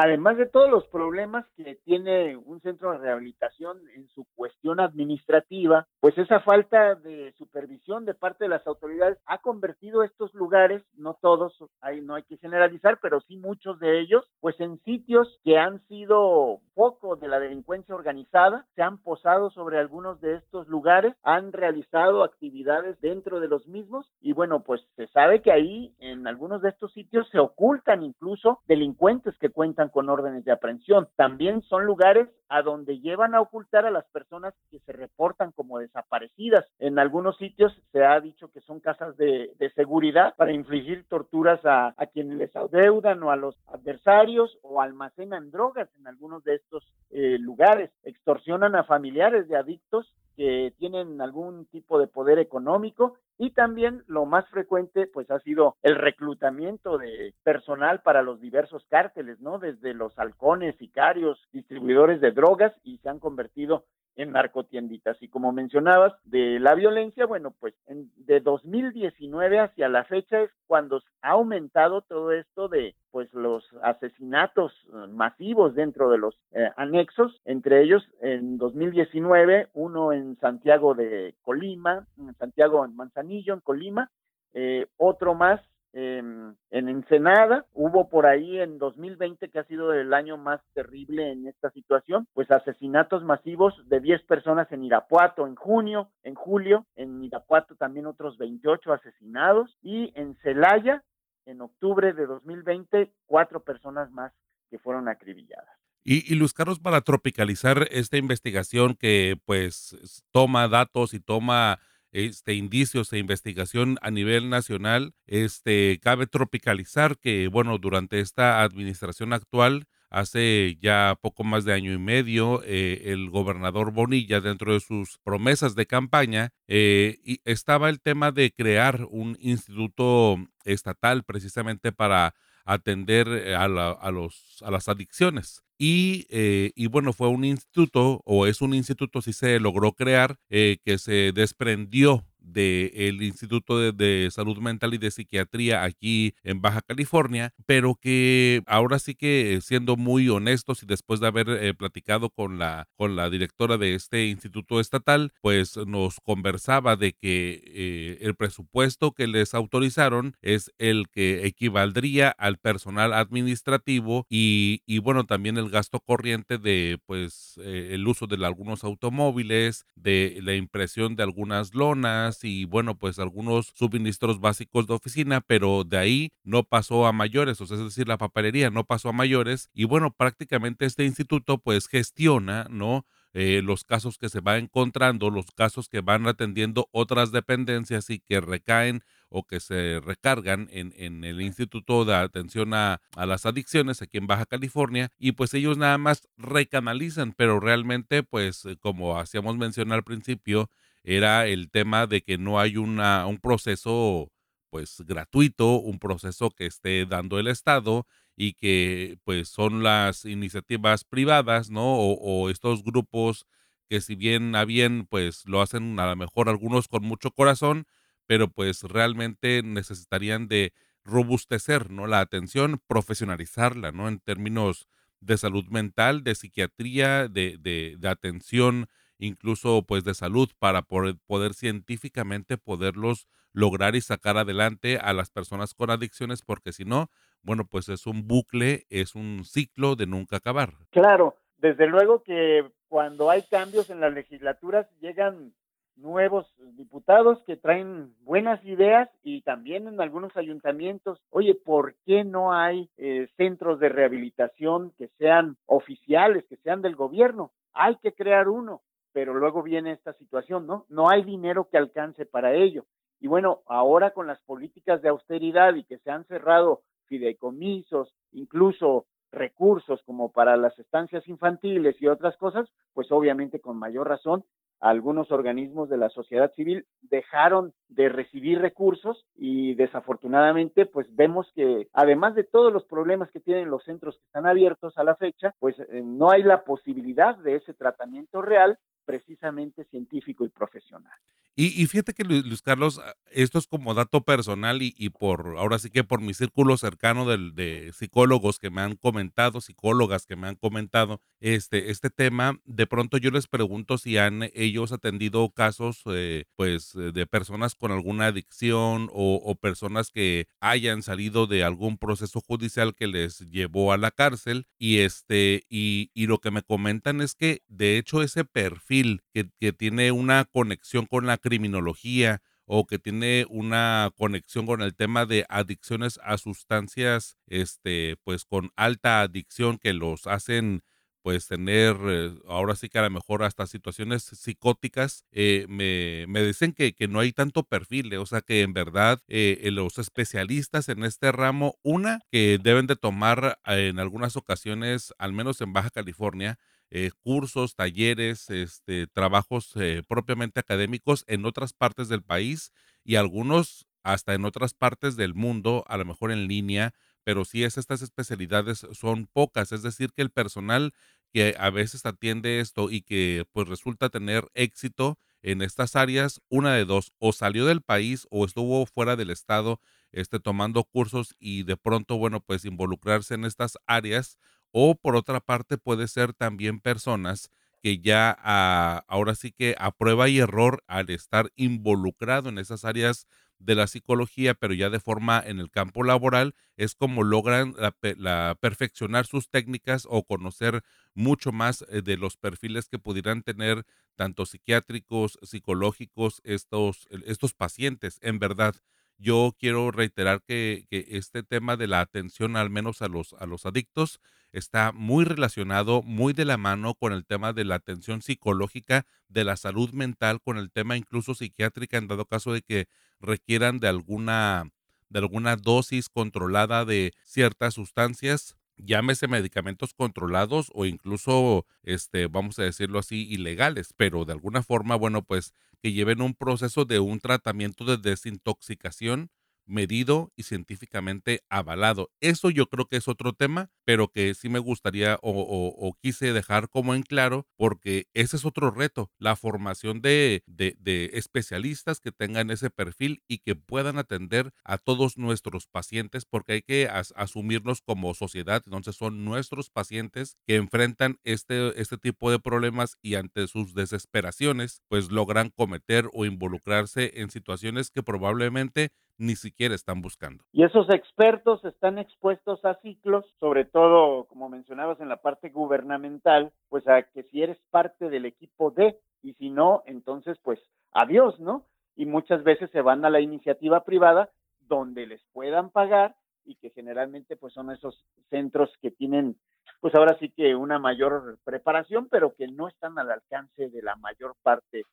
Además de todos los problemas que tiene un centro de rehabilitación en su cuestión administrativa, pues esa falta de supervisión de parte de las autoridades ha convertido estos lugares, no todos, ahí no hay que generalizar, pero sí muchos de ellos, pues en sitios que han sido foco de la delincuencia organizada, se han posado sobre algunos de estos lugares, han realizado actividades dentro de los mismos y bueno, pues se sabe que ahí en algunos de estos sitios se ocultan incluso delincuentes que cuentan con órdenes de aprehensión. También son lugares a donde llevan a ocultar a las personas que se reportan como desaparecidas. En algunos sitios se ha dicho que son casas de, seguridad para infligir torturas a, quienes les adeudan o a los adversarios o almacenan drogas en algunos de estos eh, lugares. Extorsionan a familiares de adictos que tienen algún tipo de poder económico y también lo más frecuente pues ha sido el reclutamiento de personal para los diversos cárteles, ¿no? Desde los halcones, sicarios, distribuidores de drogas y se han convertido en narcotienditas. Y como mencionabas, de la violencia, bueno, pues de 2019 hacia la fecha es cuando ha aumentado todo esto de pues los asesinatos eh, masivos dentro de los eh, anexos, entre ellos en 2019 uno en Santiago de Colima, en Santiago en Manzanillo, en Colima, eh, otro más en Ensenada, hubo por ahí en 2020, que ha sido el año más terrible en esta situación, pues asesinatos masivos de 10 personas en Irapuato en junio, en julio, en Irapuato también otros 28 asesinados y en Celaya, en octubre de 2020, cuatro personas más que fueron acribilladas. Y, y Luis Carlos, para tropicalizar esta investigación que pues toma datos y toma este, indicios e investigación a nivel nacional, este, cabe tropicalizar que, bueno, durante esta administración actual hace ya poco más de año y medio, eh, el gobernador Bonilla, dentro de sus promesas de campaña, eh, estaba el tema de crear un instituto estatal precisamente para atender eh, a, los, a las adicciones. Y, y, bueno, fue un instituto, o es un instituto, si se logró crear, que se desprendió del Instituto de, Salud Mental y de Psiquiatría aquí en Baja California, pero que ahora sí que siendo muy honestos y después de haber eh, platicado con la, con la directora de este instituto estatal, pues nos conversaba de que eh, el presupuesto que les autorizaron es el que equivaldría al personal administrativo y, y bueno, también el gasto corriente de pues eh, el uso de algunos automóviles, de la impresión de algunas lonas, y bueno, pues algunos suministros básicos de oficina, pero de ahí no pasó a mayores, o sea, es decir, la papelería no pasó a mayores y bueno, prácticamente este instituto pues gestiona, ¿no? Eh, los casos que se va encontrando, los casos que van atendiendo otras dependencias y que recaen o que se recargan en, en el Instituto de Atención a, a, las Adicciones aquí en Baja California y pues ellos nada más recanalizan, pero realmente pues como hacíamos mención al principio, era el tema de que no hay una, un proceso pues gratuito, un proceso que esté dando el Estado y que pues son las iniciativas privadas, ¿no? O, estos grupos que si bien a bien pues lo hacen a lo mejor algunos con mucho corazón, pero pues realmente necesitarían de robustecer, ¿no? La atención, profesionalizarla, ¿no? En términos de salud mental, de psiquiatría, de, de atención incluso pues de salud para poder, poder científicamente poderlos lograr y sacar adelante a las personas con adicciones porque si no, bueno, pues es un bucle, es un ciclo de nunca acabar. Claro, desde luego que cuando hay cambios en las legislaturas llegan nuevos diputados que traen buenas ideas y también en algunos ayuntamientos, oye, ¿por qué no hay eh, centros de rehabilitación que sean oficiales, que sean del gobierno? Hay que crear uno pero luego viene esta situación, ¿no? No hay dinero que alcance para ello. Y bueno, ahora con las políticas de austeridad y que se han cerrado fideicomisos, incluso recursos como para las estancias infantiles y otras cosas, pues obviamente con mayor razón algunos organismos de la sociedad civil dejaron de recibir recursos y desafortunadamente pues vemos que además de todos los problemas que tienen los centros que están abiertos a la fecha, pues eh, no hay la posibilidad de ese tratamiento real precisamente científico y profesional. Y, fíjate que Luis, Carlos, ah, esto es como dato personal y, por ahora sí que por mi círculo cercano de, psicólogos que me han comentado, psicólogas que me han comentado este, este tema, de pronto yo les pregunto si han ellos atendido casos eh, pues de personas con alguna adicción o, o, personas que hayan salido de algún proceso judicial que les llevó a la cárcel y este y, y lo que me comentan es que de hecho ese perfil que, tiene una conexión con la criminología o que tiene una conexión con el tema de adicciones a sustancias, este, pues con alta adicción que los hacen pues tener, eh, ahora sí que a lo mejor hasta situaciones psicóticas, eh, me, me, dicen que, que, no hay tanto perfil, o sea que en verdad eh, los especialistas en este ramo, una, que deben de tomar en algunas ocasiones, al menos en Baja California, eh, cursos, talleres, este, trabajos eh, propiamente académicos en otras partes del país y algunos hasta en otras partes del mundo, a lo mejor en línea, pero sí es estas especialidades son pocas, es decir, que el personal que a veces atiende esto y que pues resulta tener éxito en estas áreas, una de dos, o salió del país o estuvo fuera del estado este, tomando cursos y de pronto, bueno, pues involucrarse en estas áreas o por otra parte puede ser también personas que ya ah, ahora sí que a prueba y error al estar involucrado en esas áreas de la psicología, pero ya de forma en el campo laboral, es como logran la, perfeccionar sus técnicas o conocer mucho más eh, de los perfiles que pudieran tener tanto psiquiátricos, psicológicos, estos, estos pacientes. En verdad, yo quiero reiterar que, este tema de la atención, al menos a los, a los adictos, está muy relacionado, muy de la mano con el tema de la atención psicológica, de la salud mental, con el tema incluso psiquiátrica, en dado caso de que requieran de alguna, de alguna dosis controlada de ciertas sustancias llámese medicamentos controlados o incluso, este, vamos a decirlo así, ilegales, pero de alguna forma, bueno, pues que lleven un proceso de un tratamiento de desintoxicación medido y científicamente avalado. Eso yo creo que es otro tema, pero que sí me gustaría o, quise dejar como en claro, porque ese es otro reto, la formación de, de, especialistas que tengan ese perfil y que puedan atender a todos nuestros pacientes, porque hay que asumirnos como sociedad, entonces son nuestros pacientes que enfrentan este, este tipo de problemas y ante sus desesperaciones, pues logran cometer o involucrarse en situaciones que probablemente ni siquiera están buscando. Y esos expertos están expuestos a ciclos, sobre todo, como mencionabas en la parte gubernamental, pues a que si eres parte del equipo de, y si no, entonces pues adiós, ¿no? Y muchas veces se van a la iniciativa privada donde les puedan pagar y que generalmente pues son esos centros que tienen pues ahora sí que una mayor preparación, pero que no están al alcance de la mayor parte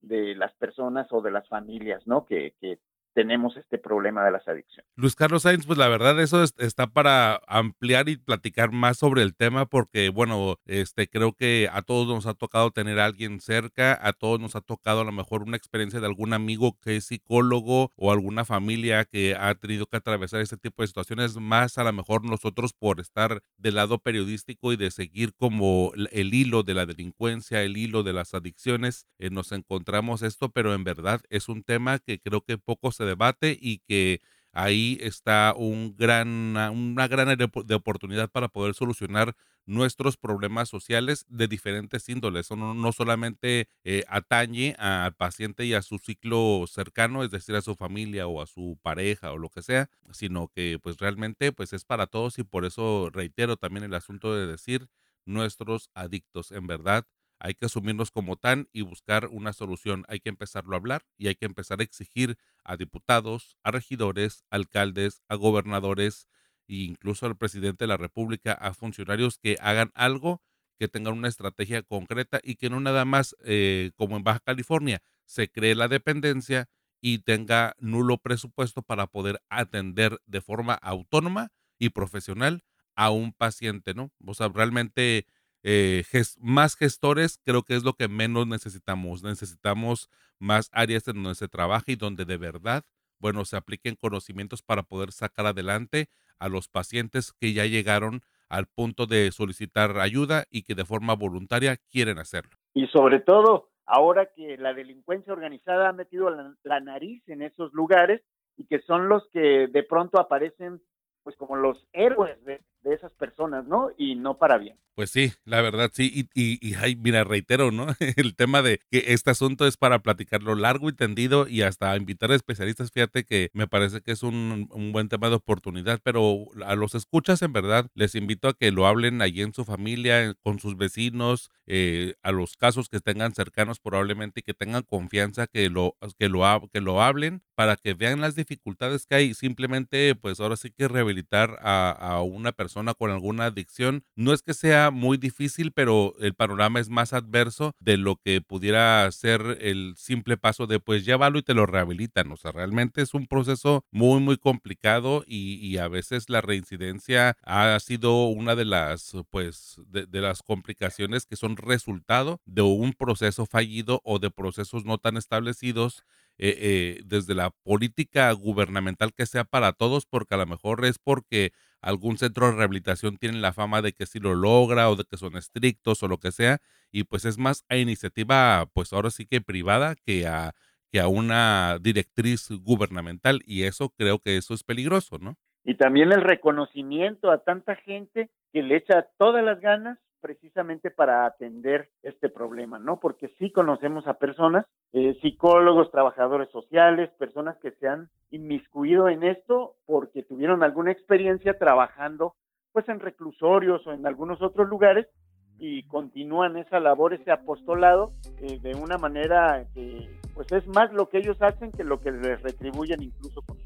de las personas o de las familias, ¿no? Que, que tenemos este problema de las adicciones. Luis Carlos Sainz, pues la verdad eso está para ampliar y platicar más sobre el tema porque, bueno, este creo que a todos nos ha tocado tener a alguien cerca, a todos nos ha tocado a lo mejor una experiencia de algún amigo que es psicólogo o alguna familia que ha tenido que atravesar este tipo de situaciones, más a lo mejor nosotros por estar del lado periodístico y de seguir como el hilo de la delincuencia, el hilo de las adicciones, eh, nos encontramos esto, pero en verdad es un tema que creo que poco debate y que ahí está un gran, una gran de oportunidad para poder solucionar nuestros problemas sociales de diferentes índoles. Eso no, solamente eh, atañe al paciente y a su ciclo cercano, es decir, a su familia o a su pareja o lo que sea, sino que pues realmente pues es para todos y por eso reitero también el asunto de decir nuestros adictos. En verdad, hay que asumirnos como tan y buscar una solución. Hay que empezarlo a hablar y hay que empezar a exigir a diputados, a regidores, alcaldes, a gobernadores e incluso al presidente de la República, a funcionarios que hagan algo, que tengan una estrategia concreta y que no nada más eh, como en Baja California se cree la dependencia y tenga nulo presupuesto para poder atender de forma autónoma y profesional a un paciente, ¿no? O sea, realmente eh, más gestores creo que es lo que menos necesitamos. Necesitamos más áreas en donde se trabaje y donde de verdad, bueno, se apliquen conocimientos para poder sacar adelante a los pacientes que ya llegaron al punto de solicitar ayuda y que de forma voluntaria quieren hacerlo. Y sobre todo, ahora que la delincuencia organizada ha metido la, la nariz en esos lugares y que son los que de pronto aparecen pues como los héroes de, de esas personas, ¿no? Y no para bien. Pues sí, la verdad sí, y, mira, reitero, ¿no? <laughs> El tema de que este asunto es para platicarlo largo y tendido y hasta invitar a especialistas, fíjate que me parece que es un, un buen tema de oportunidad, pero a los escuchas en verdad les invito a que lo hablen allí en su familia, con sus vecinos, eh, a los casos que tengan cercanos probablemente y que tengan confianza que lo, que lo, que lo hablen para que vean las dificultades que hay. Simplemente, pues ahora sí que rehabilitar a, a una persona con alguna adicción. No es que sea muy difícil, pero el panorama es más adverso de lo que pudiera ser el simple paso de pues llévalo y te lo rehabilitan. O sea, realmente es un proceso muy, muy complicado y, a veces la reincidencia ha sido una de las, pues, de, las complicaciones que son resultado de un proceso fallido o de procesos no tan establecidos eh, eh, desde la política gubernamental que sea para todos, porque a lo mejor es porque algún centro de rehabilitación tiene la fama de que sí lo logra o de que son estrictos o lo que sea, y pues es más a iniciativa, pues ahora sí que privada que a, que a una directriz gubernamental, y eso creo que eso es peligroso, ¿no? Y también el reconocimiento a tanta gente que le echa todas las ganas precisamente para atender este problema, ¿no? Porque sí conocemos a personas, eh, psicólogos, trabajadores sociales, personas que se han inmiscuido en esto porque tuvieron alguna experiencia trabajando pues en reclusorios o en algunos otros lugares y continúan esa labor, ese apostolado eh, de una manera que pues es más lo que ellos hacen que lo que les retribuyen incluso con.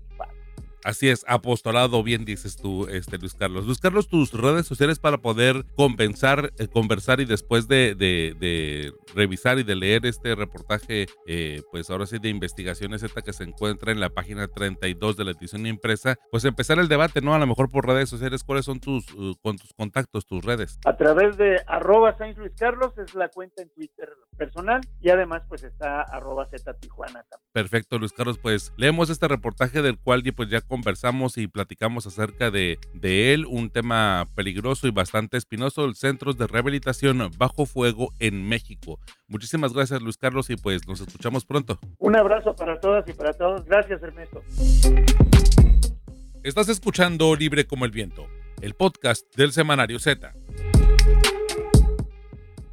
Así es, apostolado, bien dices tú, este Luis Carlos. Luis Carlos, tus redes sociales para poder compensar, eh, conversar y después de, de, revisar y de leer este reportaje, eh, pues ahora sí de investigaciones esta que se encuentra en la página 32 de la edición impresa, pues empezar el debate, ¿no? A lo mejor por redes sociales, ¿cuáles son tus, uh, con tus contactos, tus redes? A través de arroba Sainz Luis Carlos es la cuenta en Twitter personal y además pues está arroba Z Tijuana. Perfecto, Luis Carlos, pues leemos este reportaje del cual pues ya conversamos y platicamos acerca de, de él, un tema peligroso y bastante espinoso, el Centros de Rehabilitación Bajo Fuego en México. Muchísimas gracias Luis Carlos y pues nos escuchamos pronto. Un abrazo para todas y para todos. Gracias Ernesto. Estás escuchando Libre como el Viento, el podcast del Semanario Z.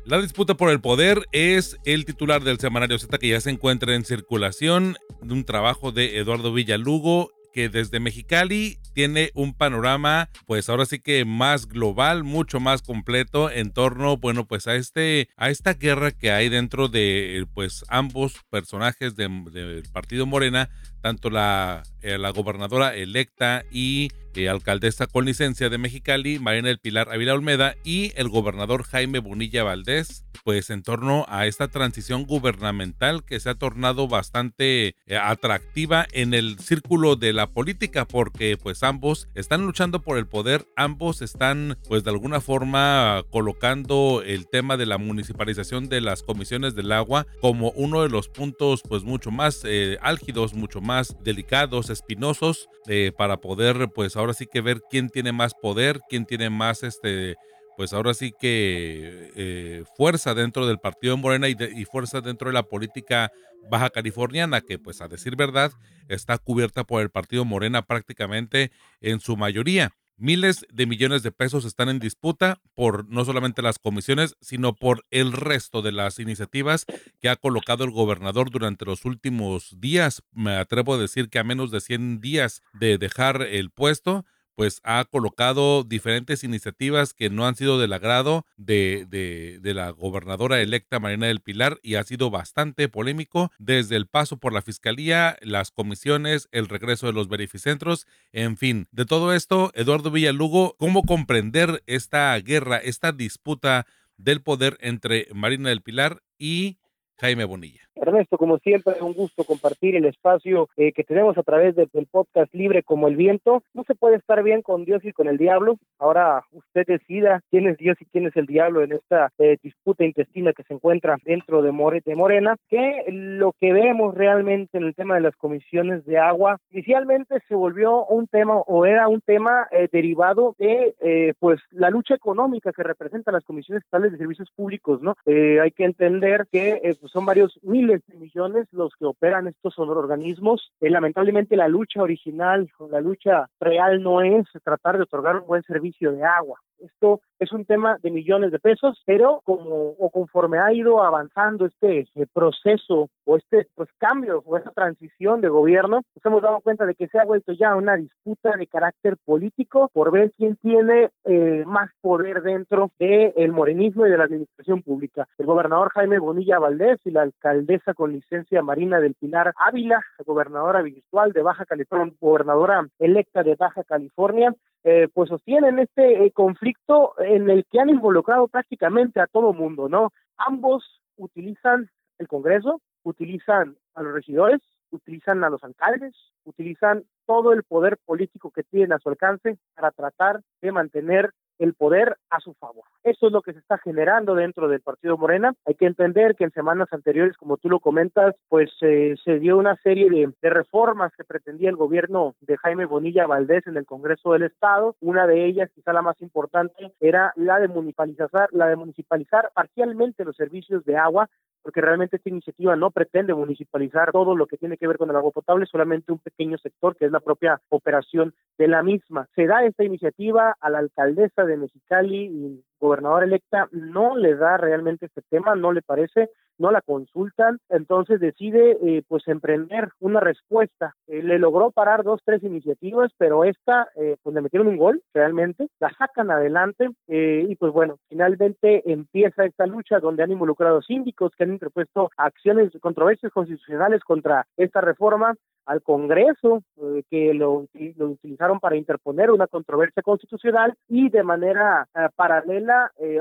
La disputa por el poder es el titular del Semanario Z que ya se encuentra en circulación de un trabajo de Eduardo Villalugo que desde Mexicali tiene un panorama, pues ahora sí que más global, mucho más completo en torno, bueno, pues a este, a esta guerra que hay dentro de, pues ambos personajes del partido Morena, tanto la, eh, la gobernadora electa y eh, alcaldesa con licencia de Mexicali, Marina del Pilar Ávila Olmeda, y el gobernador Jaime Bonilla Valdés, pues en torno a esta transición gubernamental que se ha tornado bastante eh, atractiva en el círculo de la política, porque pues ambos están luchando por el poder, ambos están pues de alguna forma colocando el tema de la municipalización de las comisiones del agua como uno de los puntos pues mucho más álgidos, mucho más más delicados, espinosos, eh, para poder, pues ahora sí que ver quién tiene más poder, quién tiene más, este, pues ahora sí que eh, fuerza dentro del partido Morena y, y, fuerza dentro de la política baja californiana, que pues a decir verdad está cubierta por el partido Morena prácticamente en su mayoría. Miles de millones de pesos están en disputa por no solamente las comisiones, sino por el resto de las iniciativas que ha colocado el gobernador durante los últimos días. Me atrevo a decir que a menos de 100 días de dejar el puesto, pues ha colocado diferentes iniciativas que no han sido del agrado de, de, la gobernadora electa Marina del Pilar y ha sido bastante polémico desde el paso por la fiscalía, las comisiones, el regreso de los verificentros, en fin. De todo esto, Eduardo Villalugo, ¿cómo comprender esta guerra, esta disputa del poder entre Marina del Pilar y Jaime Bonilla? Ernesto, como siempre, es un gusto compartir el espacio eh, que tenemos a través del podcast Libre como el Viento. No se puede estar bien con Dios y con el diablo. Ahora usted decida quién es Dios y quién es el diablo en esta eh, disputa intestina que se encuentra dentro de, More, de Morena, que lo que vemos realmente en el tema de las comisiones de agua, inicialmente se volvió un tema o era un tema eh, derivado de pues la lucha económica que representan las comisiones estatales de servicios públicos, ¿no? hay que entender que pues son varios miles de millones los que operan estos organismos. Eh, lamentablemente la lucha original, la lucha real no es tratar de otorgar un buen servicio de agua. Esto es un tema de millones de pesos, pero como o conforme ha ido avanzando este eh, proceso o este pues cambio o esta transición de gobierno, nos hemos dado cuenta de que se ha vuelto ya una disputa de carácter político por ver quién tiene eh, más poder dentro del morenismo y de la administración pública. El gobernador Jaime Bonilla Valdés y la alcaldesa con licencia Marina del Pilar Ávila, gobernadora virtual de Baja California, gobernadora electa de Baja California, eh, pues sostienen este eh, conflicto en el que han involucrado prácticamente a todo mundo, ¿no? Ambos utilizan el Congreso, utilizan a los regidores, utilizan a los alcaldes, utilizan todo el poder político que tienen a su alcance para tratar de mantener el poder a su favor. Eso es lo que se está generando dentro del Partido Morena. Hay que entender que en semanas anteriores, como tú lo comentas, pues eh, se dio una serie de, reformas que pretendía el gobierno de Jaime Bonilla Valdés en el Congreso del Estado. Una de ellas, quizá la más importante, era la de municipalizar, la de municipalizar parcialmente los servicios de agua porque realmente esta iniciativa no pretende municipalizar todo lo que tiene que ver con el agua potable, solamente un pequeño sector que es la propia operación de la misma. Se da esta iniciativa a la alcaldesa de Mexicali y gobernadora electa no le da realmente este tema, no le parece, no la consultan, entonces decide eh, pues emprender una respuesta. Eh, le logró parar dos, tres iniciativas, pero esta eh, pues le metieron un gol realmente, la sacan adelante y pues bueno, finalmente empieza esta lucha donde han involucrado síndicos que han interpuesto acciones, controversias constitucionales contra esta reforma al Congreso, que lo, lo, utilizaron para interponer una controversia constitucional y de manera paralela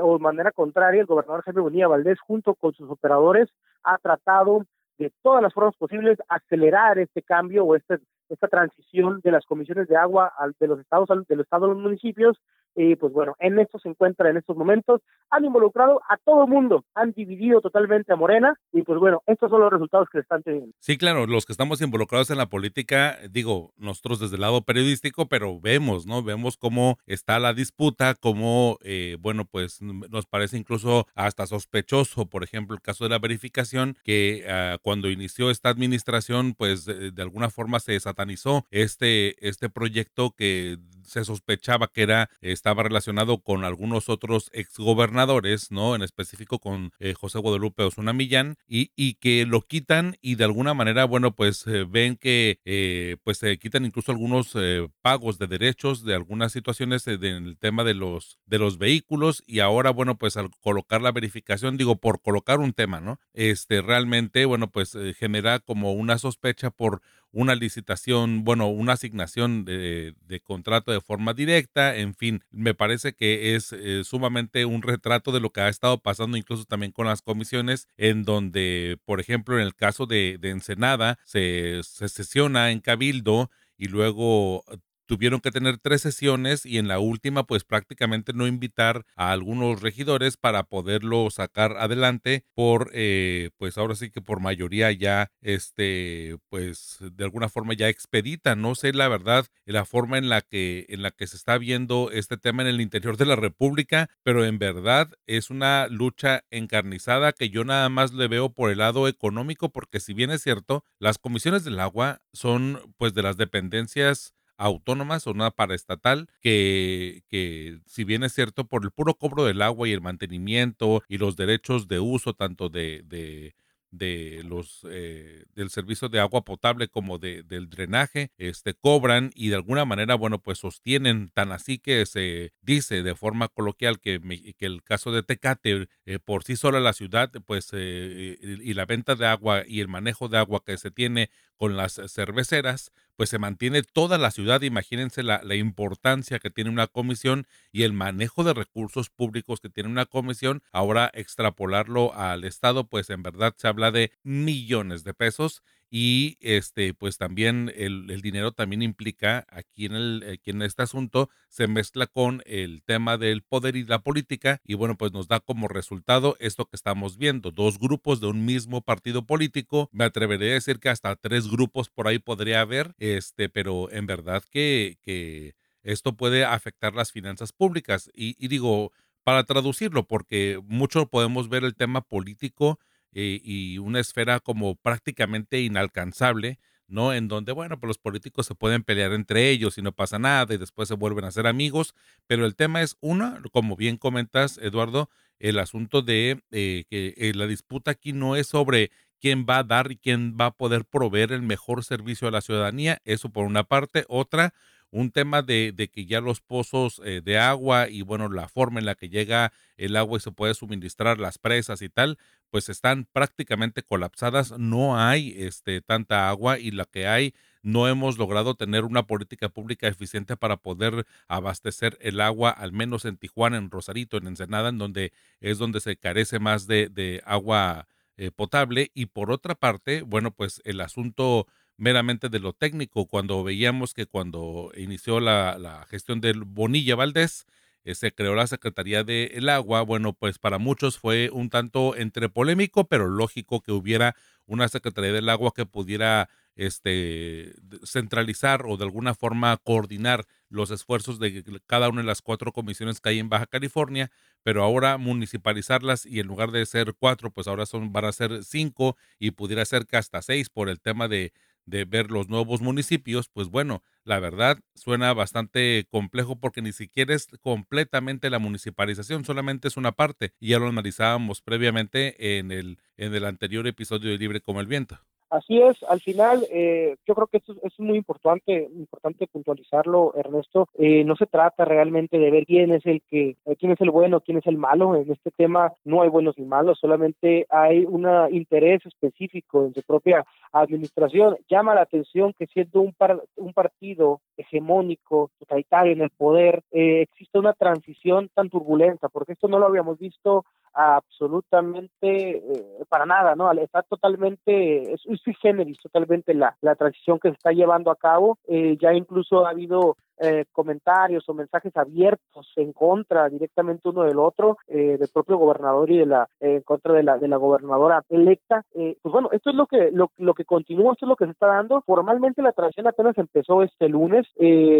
o de manera contraria el gobernador Jaime Bonilla Valdés junto con sus operadores ha tratado de todas las formas posibles acelerar este cambio o este, esta transición de las comisiones de agua de los estados de los estados a los municipios y pues bueno, en esto se encuentra en estos momentos, han involucrado a todo el mundo, han dividido totalmente a Morena y pues bueno, estos son los resultados que están teniendo. Sí, claro, los que estamos involucrados en la política, digo, nosotros desde el lado periodístico, pero vemos, ¿no? Vemos cómo está la disputa, cómo, eh, bueno, pues nos parece incluso hasta sospechoso, por ejemplo, el caso de la verificación, que ah, cuando inició esta administración, pues de, de alguna forma se satanizó este, este proyecto que se sospechaba que era estaba relacionado con algunos otros exgobernadores, ¿no? En específico con eh, José Guadalupe Osuna Millán, y, que lo quitan y de alguna manera, bueno, pues eh, ven que eh, pues se quitan incluso algunos pagos de derechos de algunas situaciones en el tema de los, de los vehículos y ahora, bueno, pues al colocar la verificación, digo, por colocar un tema, ¿no? Este realmente, bueno, pues genera como una sospecha por una licitación, bueno, una asignación de, contrato de forma directa, en fin, me parece que es eh, sumamente un retrato de lo que ha estado pasando incluso también con las comisiones, en donde, por ejemplo, en el caso de, de Ensenada, se, se sesiona en Cabildo y luego tuvieron que tener tres sesiones y en la última pues prácticamente no invitar a algunos regidores para poderlo sacar adelante por eh, pues ahora sí que por mayoría ya este pues de alguna forma ya expedita. No sé la verdad la forma en la que en la que se está viendo este tema en el interior de la república pero en verdad es una lucha encarnizada que yo nada más le veo por el lado económico porque si bien es cierto las comisiones del agua son pues de las dependencias autónomas o una paraestatal que, que si bien es cierto por el puro cobro del agua y el mantenimiento y los derechos de uso tanto de, de de los eh, del servicio de agua potable como de, del drenaje este cobran y de alguna manera bueno pues sostienen tan así que se dice de forma coloquial que, que el caso de Tecate eh, por sí sola la ciudad pues eh, y la venta de agua y el manejo de agua que se tiene con las cerveceras pues se mantiene toda la ciudad. Imagínense la, la, importancia que tiene una comisión y el manejo de recursos públicos que tiene una comisión. Ahora extrapolarlo al Estado, pues en verdad se habla de millones de pesos y este pues también el, el, dinero también implica aquí en el aquí en este asunto se mezcla con el tema del poder y la política y bueno pues nos da como resultado esto que estamos viendo dos grupos de un mismo partido político me atreveré a decir que hasta tres grupos por ahí podría haber este pero en verdad que que esto puede afectar las finanzas públicas y, y digo para traducirlo porque mucho podemos ver el tema político eh, y una esfera como prácticamente inalcanzable, ¿no? En donde, bueno, pues los políticos se pueden pelear entre ellos y no pasa nada y después se vuelven a ser amigos, pero el tema es, una, como bien comentas, Eduardo, el asunto de eh, que eh, la disputa aquí no es sobre quién va a dar y quién va a poder proveer el mejor servicio a la ciudadanía, eso por una parte, otra, un tema de, de que ya los pozos eh, de agua y bueno, la forma en la que llega el agua y se puede suministrar las presas y tal, pues están prácticamente colapsadas, no hay este, tanta agua y la que hay no hemos logrado tener una política pública eficiente para poder abastecer el agua, al menos en Tijuana, en Rosarito, en Ensenada, en donde es donde se carece más de, agua eh, potable. Y por otra parte, bueno, pues el asunto meramente de lo técnico, cuando veíamos que cuando inició la, la gestión del Bonilla Valdés, eh, se creó la Secretaría del Agua, bueno, pues para muchos fue un tanto entre polémico, pero lógico que hubiera una Secretaría del Agua que pudiera este, centralizar o de alguna forma coordinar los esfuerzos de cada una de las cuatro comisiones que hay en Baja California, pero ahora municipalizarlas y en lugar de ser cuatro, pues ahora son, van a ser cinco y pudiera ser que hasta seis por el tema de, de ver los nuevos municipios, pues bueno, la verdad suena bastante complejo porque ni siquiera es completamente la municipalización, solamente es una parte y ya lo analizábamos previamente en el, en el anterior episodio de Libre como el Viento. Así es, al final eh, yo creo que esto es muy importante, importante puntualizarlo, Ernesto. Eh, no se trata realmente de ver quién es el que, eh, quién es el bueno, quién es el malo. En este tema no hay buenos ni malos, solamente hay un interés específico en su propia administración. Llama la atención que siendo un, un partido hegemónico, totalitario en el poder, existe una transición tan turbulenta, porque esto no lo habíamos visto absolutamente eh, para nada, ¿no? Está totalmente, es, un generis totalmente la, la transición que se está llevando a cabo. Eh, ya incluso ha habido eh, comentarios o mensajes abiertos en contra directamente uno del otro, eh, del propio gobernador y de la en contra de la de la gobernadora electa. Eh, pues bueno, esto es lo que lo, lo, que continúa, esto es lo que se está dando. Formalmente la transición apenas empezó este lunes.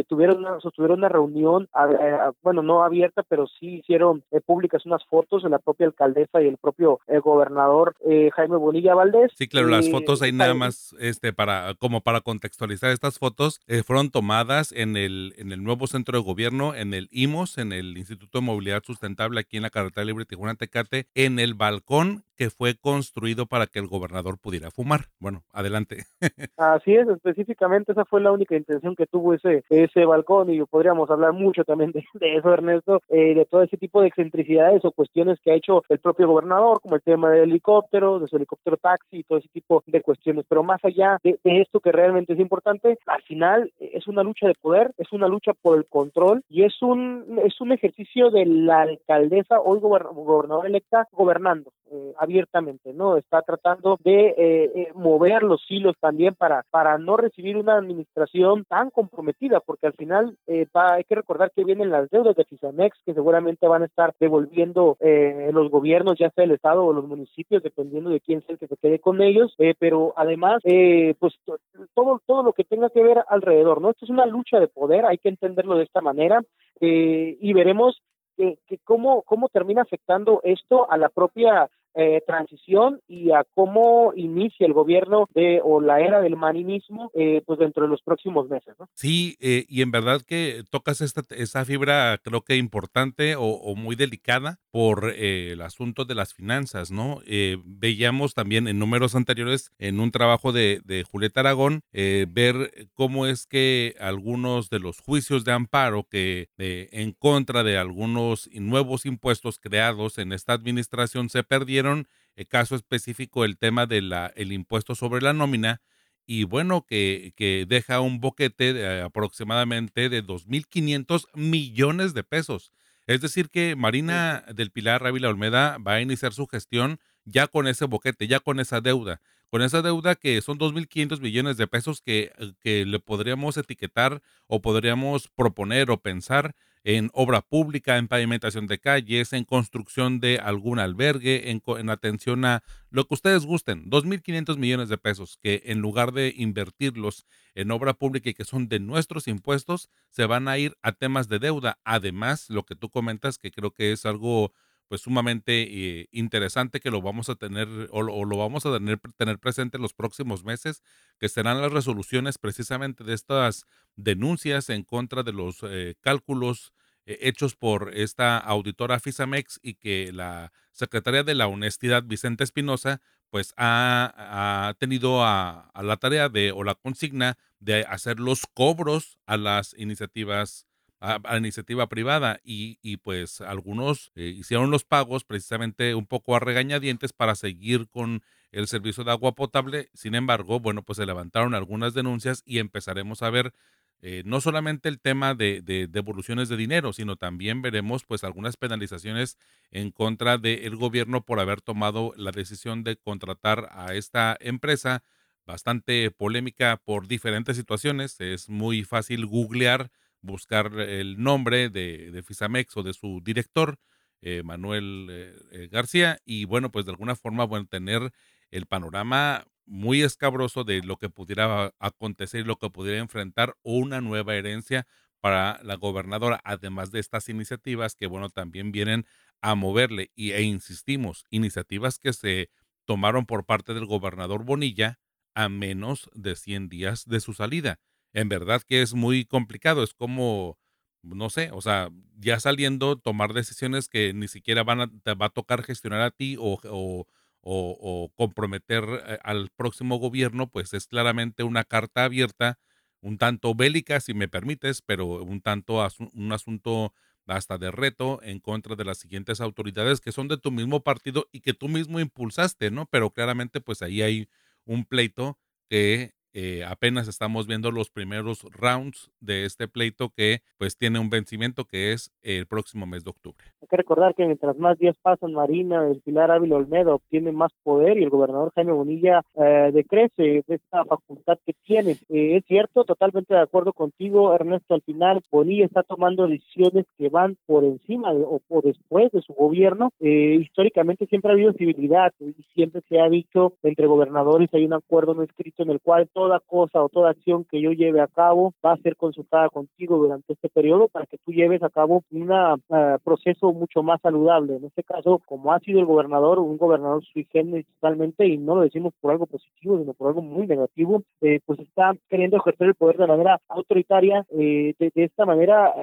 tuvieron una, sostuvieron una reunión, bueno, no abierta, pero sí hicieron públicas unas fotos de la propia alcaldesa y el propio gobernador Jaime Bonilla Valdés. Sí, claro, las fotos ahí nada más, este, para como para contextualizar estas fotos fueron tomadas en el en el nuevo centro de gobierno, en el IMOS, en el Instituto de Movilidad Sustentable aquí en la Carretera Libre Tijuana-Tecate, en el balcón que fue construido para que el gobernador pudiera fumar. Bueno, adelante. <laughs> Así es, específicamente esa fue la única intención que tuvo ese, ese balcón y podríamos hablar mucho también de, eso, Ernesto, eh, de todo ese tipo de excentricidades o cuestiones que ha hecho el propio gobernador, como el tema del helicóptero, de su helicóptero taxi y todo ese tipo de cuestiones. Pero más allá de, de esto que realmente es importante, al final es una lucha de poder, es una lucha por el control y es un, es un ejercicio de la alcaldesa, hoy gobernadora electa, gobernando. Eh, abiertamente, ¿no? Está tratando de eh, eh, mover los hilos también para, para no recibir una administración tan comprometida, porque al final hay que recordar que vienen las deudas de Fisamex que seguramente van a estar devolviendo los gobiernos, ya sea el Estado o los municipios, dependiendo de quién sea el que se quede con ellos, pero además, pues todo, todo lo que tenga que ver alrededor, ¿no? Esto es una lucha de poder, hay que entenderlo de esta manera, y veremos que, cómo, cómo termina afectando esto a la propia eh, transición y a cómo inicia el gobierno de o la era del maninismo eh, pues dentro de los próximos meses. Sí, eh, y en verdad que tocas esta, esa fibra creo que importante o, muy delicada por el asunto de las finanzas, ¿no? veíamos también en números anteriores en un trabajo de, de Julieta Aragón ver cómo es que algunos de los juicios de amparo que en contra de algunos nuevos impuestos creados en esta administración se perdieron el caso específico el tema del el impuesto sobre la nómina y bueno, que, que deja un boquete de aproximadamente de 2.500 millones de pesos. Es decir, que Marina del Pilar Ávila Olmeda va a iniciar su gestión ya con ese boquete, ya con esa deuda, con esa deuda que son 2.500 millones de pesos que, que le podríamos etiquetar o podríamos proponer o pensar en obra pública, en pavimentación de calles, en construcción de algún albergue, en, atención a lo que ustedes gusten, 2.500 millones de pesos que en lugar de invertirlos en obra pública y que son de nuestros impuestos, se van a ir a temas de deuda. Además, lo que tú comentas, que creo que es algo pues sumamente eh, interesante que lo vamos a tener o, lo vamos a tener, tener presente en los próximos meses, que serán las resoluciones precisamente de estas denuncias en contra de los eh, cálculos eh, hechos por esta auditora FISAMEX y que la secretaria de la Honestidad, Vicente Espinosa, pues ha, tenido a, a, la tarea de o la consigna de hacer los cobros a las iniciativas a, iniciativa privada y, y pues algunos eh, hicieron los pagos precisamente un poco a regañadientes para seguir con el servicio de agua potable. Sin embargo, bueno, pues se levantaron algunas denuncias y empezaremos a ver eh, no solamente el tema de, de, devoluciones de dinero, sino también veremos pues algunas penalizaciones en contra del gobierno por haber tomado la decisión de contratar a esta empresa bastante polémica por diferentes situaciones. Es muy fácil googlear buscar el nombre de, Fisamex o de su director, eh, Manuel eh, eh, García, y bueno, pues de alguna forma, bueno, tener el panorama muy escabroso de lo que pudiera acontecer lo que pudiera enfrentar una nueva herencia para la gobernadora, además de estas iniciativas que, bueno, también vienen a moverle y, e insistimos, iniciativas que se tomaron por parte del gobernador Bonilla a menos de 100 días de su salida. En verdad que es muy complicado, es como, no sé, o sea, ya saliendo, tomar decisiones que ni siquiera van a, te va a tocar gestionar a ti o, o, o, comprometer eh, al próximo gobierno, pues es claramente una carta abierta, un tanto bélica, si me permites, pero un tanto un asunto hasta de reto en contra de las siguientes autoridades que son de tu mismo partido y que tú mismo impulsaste, ¿no? Pero claramente pues ahí hay un pleito que eh, apenas estamos viendo los primeros rounds de este pleito que pues tiene un vencimiento que es el próximo mes de octubre. Hay que recordar que mientras más días pasan, Marina, el Pilar Ávila Olmedo obtiene más poder y el gobernador Jaime Bonilla eh, decrece de esta facultad que tiene. Eh, es cierto, totalmente de acuerdo contigo, Ernesto, al final Bonilla está tomando decisiones que van por encima o por después de su gobierno. históricamente siempre ha habido civilidad y siempre se ha dicho entre gobernadores hay un acuerdo no escrito en el cual toda cosa o toda acción que yo lleve a cabo va a ser consultada contigo durante este periodo para que tú lleves a cabo un eh, proceso mucho más saludable. En este caso, como ha sido el gobernador, un gobernador sui generis totalmente, y no lo decimos por algo positivo, sino por algo muy negativo, eh, pues está queriendo ejercer el poder de manera autoritaria, eh, de, esta manera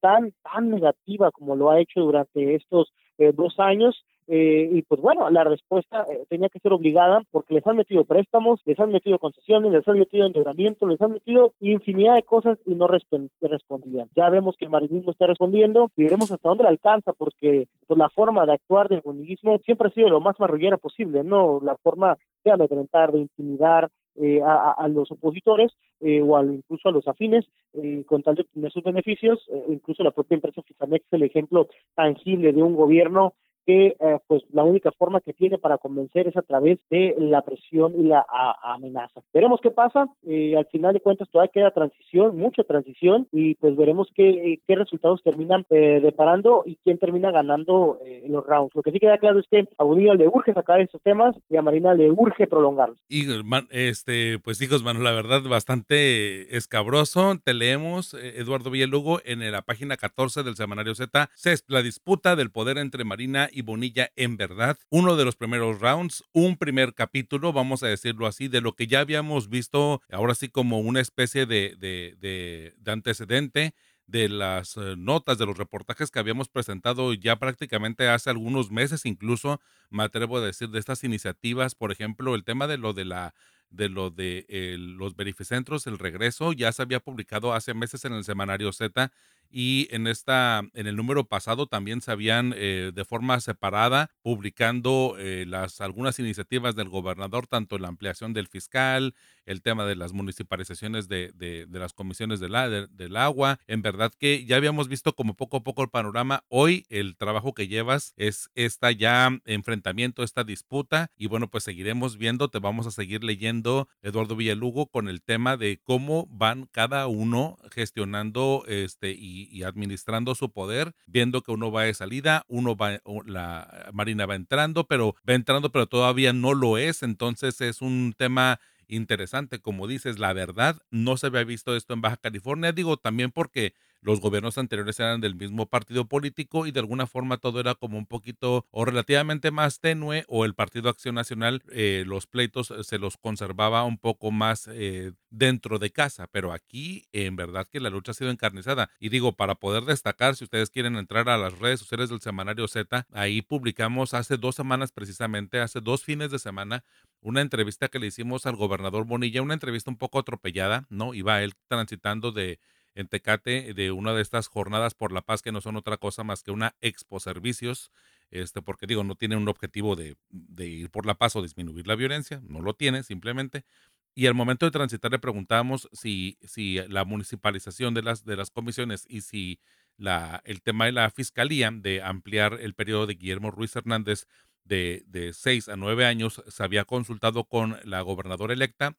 tan, tan negativa como lo ha hecho durante estos dos años eh, y pues bueno, la respuesta eh, tenía que ser obligada porque les han metido préstamos, les han metido concesiones, les han metido endeudamiento, les han metido infinidad de cosas y no respondían. Ya vemos que el marinismo está respondiendo y veremos hasta dónde alcanza porque pues, la forma de actuar del comunismo siempre ha sido lo más marrullera posible, no la forma de amedrentar, de intimidar, eh, a, los opositores eh, o incluso a los afines eh, con tal de obtener sus beneficios. incluso la propia empresa Fisamex es el ejemplo tangible de un gobierno que eh, pues la única forma que tiene para convencer es a través de la presión y la amenaza. Veremos qué pasa, eh, al final de cuentas todavía queda transición, mucha transición y pues veremos qué, eh, qué resultados terminan deparando y quién termina ganando en los rounds. Lo que sí queda claro es que a Bonilla le urge sacar estos temas y a Marina le urge prolongarlos. Y este, pues hijos, mano, la verdad bastante escabroso. Te leemos, Eduardo Villalugo, en la página 14 del semanario Z, la disputa del poder entre Marina y y Bonilla en verdad. Uno de los primeros rounds, un primer capítulo, vamos a decirlo así, de lo que ya habíamos visto, ahora sí como una especie de, de, de, antecedente de las eh, notas, de los reportajes que habíamos presentado ya prácticamente hace algunos meses, incluso me atrevo a decir de estas iniciativas, por ejemplo, el tema de lo de la de lo de los verificentros, el regreso, ya se había publicado hace meses en el semanario Z y en esta en el número pasado también se habían eh, de forma separada publicando eh, las algunas iniciativas del gobernador tanto la ampliación del fiscal el tema de las municipalizaciones de, de, las comisiones del, del agua. En verdad que ya habíamos visto como poco a poco el panorama. Hoy el trabajo que llevas es esta ya enfrentamiento esta disputa y bueno pues seguiremos viendo te vamos a seguir leyendo Eduardo Villalugo con el tema de cómo van cada uno gestionando este y y, administrando su poder, viendo que uno va de salida, uno va, la Marina va entrando, pero va entrando, pero todavía no lo es. Entonces es un tema interesante, como dices, la verdad, no se había visto esto en Baja California, digo también porque los gobiernos anteriores eran del mismo partido político y de alguna forma todo era como un poquito o relativamente más tenue o el Partido Acción Nacional eh, los pleitos eh, se los conservaba un poco más eh, dentro de casa, pero aquí en verdad que la lucha ha sido encarnizada y digo para poder destacar si ustedes quieren entrar a las redes sociales del semanario Z, ahí publicamos hace dos semanas precisamente, hace dos fines de semana una entrevista que le hicimos al gobernador Bonilla, una entrevista un poco atropellada, ¿no? Iba él transitando de en Tecate de una de estas jornadas por la paz que no son otra cosa más que una expo servicios, este, porque digo, no tiene un objetivo de, ir por la paz o disminuir la violencia, no lo tiene simplemente. Y al momento de transitar le preguntábamos si, si la municipalización de las, de las comisiones y si la, el tema de la fiscalía de ampliar el periodo de Guillermo Ruiz Hernández de, de seis a nueve años se había consultado con la gobernadora electa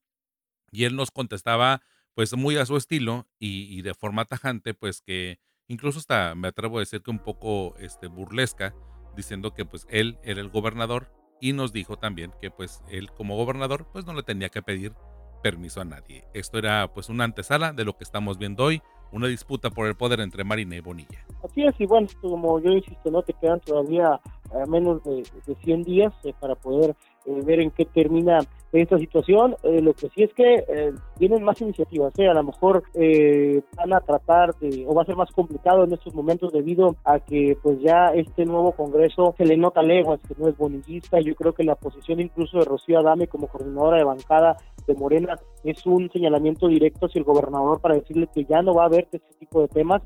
y él nos contestaba pues muy a su estilo y, de forma tajante, pues que incluso hasta me atrevo a decir que un poco este, burlesca, diciendo que pues él era el gobernador y nos dijo también que pues él como gobernador pues no le tenía que pedir permiso a nadie. Esto era pues una antesala de lo que estamos viendo hoy, una disputa por el poder entre Marina y Bonilla. Así es, y bueno, como yo insisto, no te quedan todavía menos de, de 100 días eh, para poder ver en qué termina esta situación. Eh, lo que sí es que eh, tienen más iniciativas, ¿eh? a lo mejor eh, van a tratar de, o va a ser más complicado en estos momentos debido a que pues ya este nuevo Congreso se le nota leguas, que no es bonillista. Yo creo que la posición incluso de Rocío Adame como coordinadora de bancada de Morena es un señalamiento directo hacia el gobernador para decirle que ya no va a haber este tipo de temas,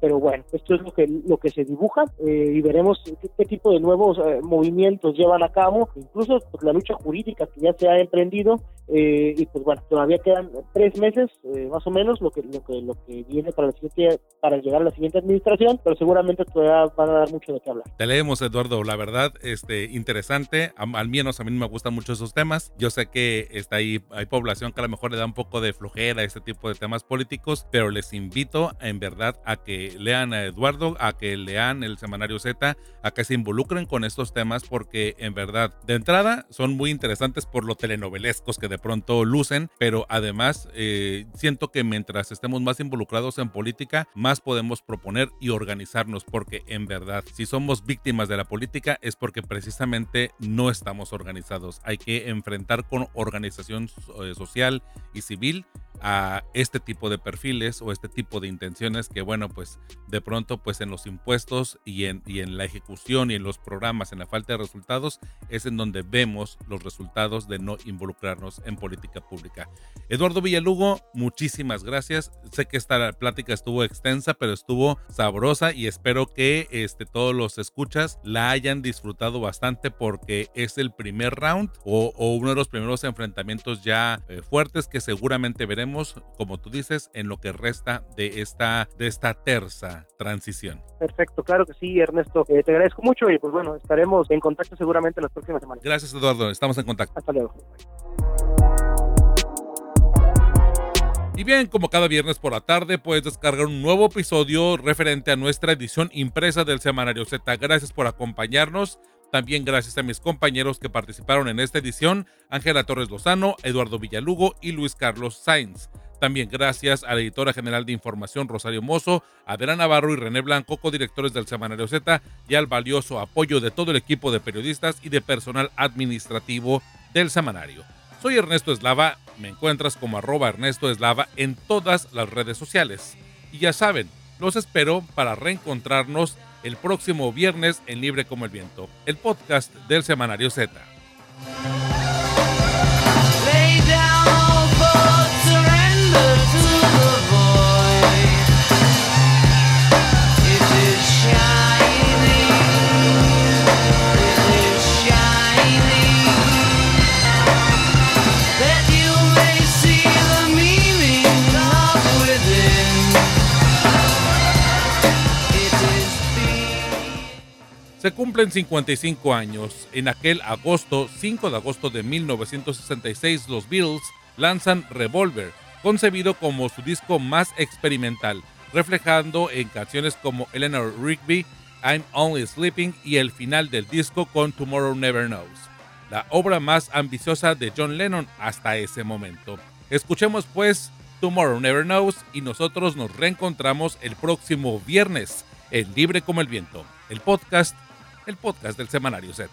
pero bueno, esto es lo que lo que se dibuja y veremos qué, tipo de nuevos movimientos llevan a cabo, incluso pues, la lucha jurídica que ya se ha emprendido eh, y pues bueno, todavía quedan tres meses eh, más o menos lo que, lo que lo que viene para, la siguiente, para llegar a la siguiente administración, pero seguramente todavía van a dar mucho de qué hablar. Te leemos, Eduardo, la verdad, este, interesante, al menos a mí me gustan mucho esos temas. Yo sé que está ahí, hay población que lo mejor le da un poco de flojera este tipo de temas políticos, pero les invito en verdad a que lean a Eduardo, a que lean el semanario Z, a que se involucren con estos temas porque en verdad, de entrada, son muy interesantes por lo telenovelescos que de pronto lucen, pero además eh, siento que mientras estemos más involucrados en política, más podemos proponer y organizarnos, porque en verdad, si somos víctimas de la política es porque precisamente no estamos organizados. Hay que enfrentar con organización eh, y civil a este tipo de perfiles o este tipo de intenciones que bueno pues de pronto pues en los impuestos y en, y en la ejecución y en los programas en la falta de resultados es en donde vemos los resultados de no involucrarnos en política pública. Eduardo Villalugo, muchísimas gracias. Sé que esta plática estuvo extensa pero estuvo sabrosa y espero que este, todos los escuchas la hayan disfrutado bastante porque es el primer round o, uno de los primeros enfrentamientos ya eh, fuertes que seguramente veremos como tú dices, en lo que resta de esta, de esta terza transición. Perfecto, claro que sí, Ernesto. Eh, te agradezco mucho y pues bueno, estaremos en contacto seguramente en las próximas semanas. Gracias, Eduardo. Estamos en contacto. Hasta luego. Y bien, como cada viernes por la tarde, puedes descargar un nuevo episodio referente a nuestra edición impresa del Semanario Z. Gracias por acompañarnos. También gracias a mis compañeros que participaron en esta edición, Ángela Torres Lozano, Eduardo Villalugo y Luis Carlos Sainz. También gracias a la editora general de información Rosario Mozo, Adela Navarro y René Blanco, codirectores del Semanario Z, y al valioso apoyo de todo el equipo de periodistas y de personal administrativo del semanario. Soy Ernesto Eslava, me encuentras como arroba Ernesto Eslava en todas las redes sociales. Y ya saben, los espero para reencontrarnos el próximo viernes en Libre como el Viento, el podcast del Semanario Z. Se cumplen 55 años. En aquel agosto, 5 de agosto de 1966, los Beatles lanzan Revolver, concebido como su disco más experimental, reflejando en canciones como Eleanor Rigby, I'm Only Sleeping y el final del disco con Tomorrow Never Knows, la obra más ambiciosa de John Lennon hasta ese momento. Escuchemos pues Tomorrow Never Knows y nosotros nos reencontramos el próximo viernes en Libre como el Viento, el podcast el podcast del Semanario Z.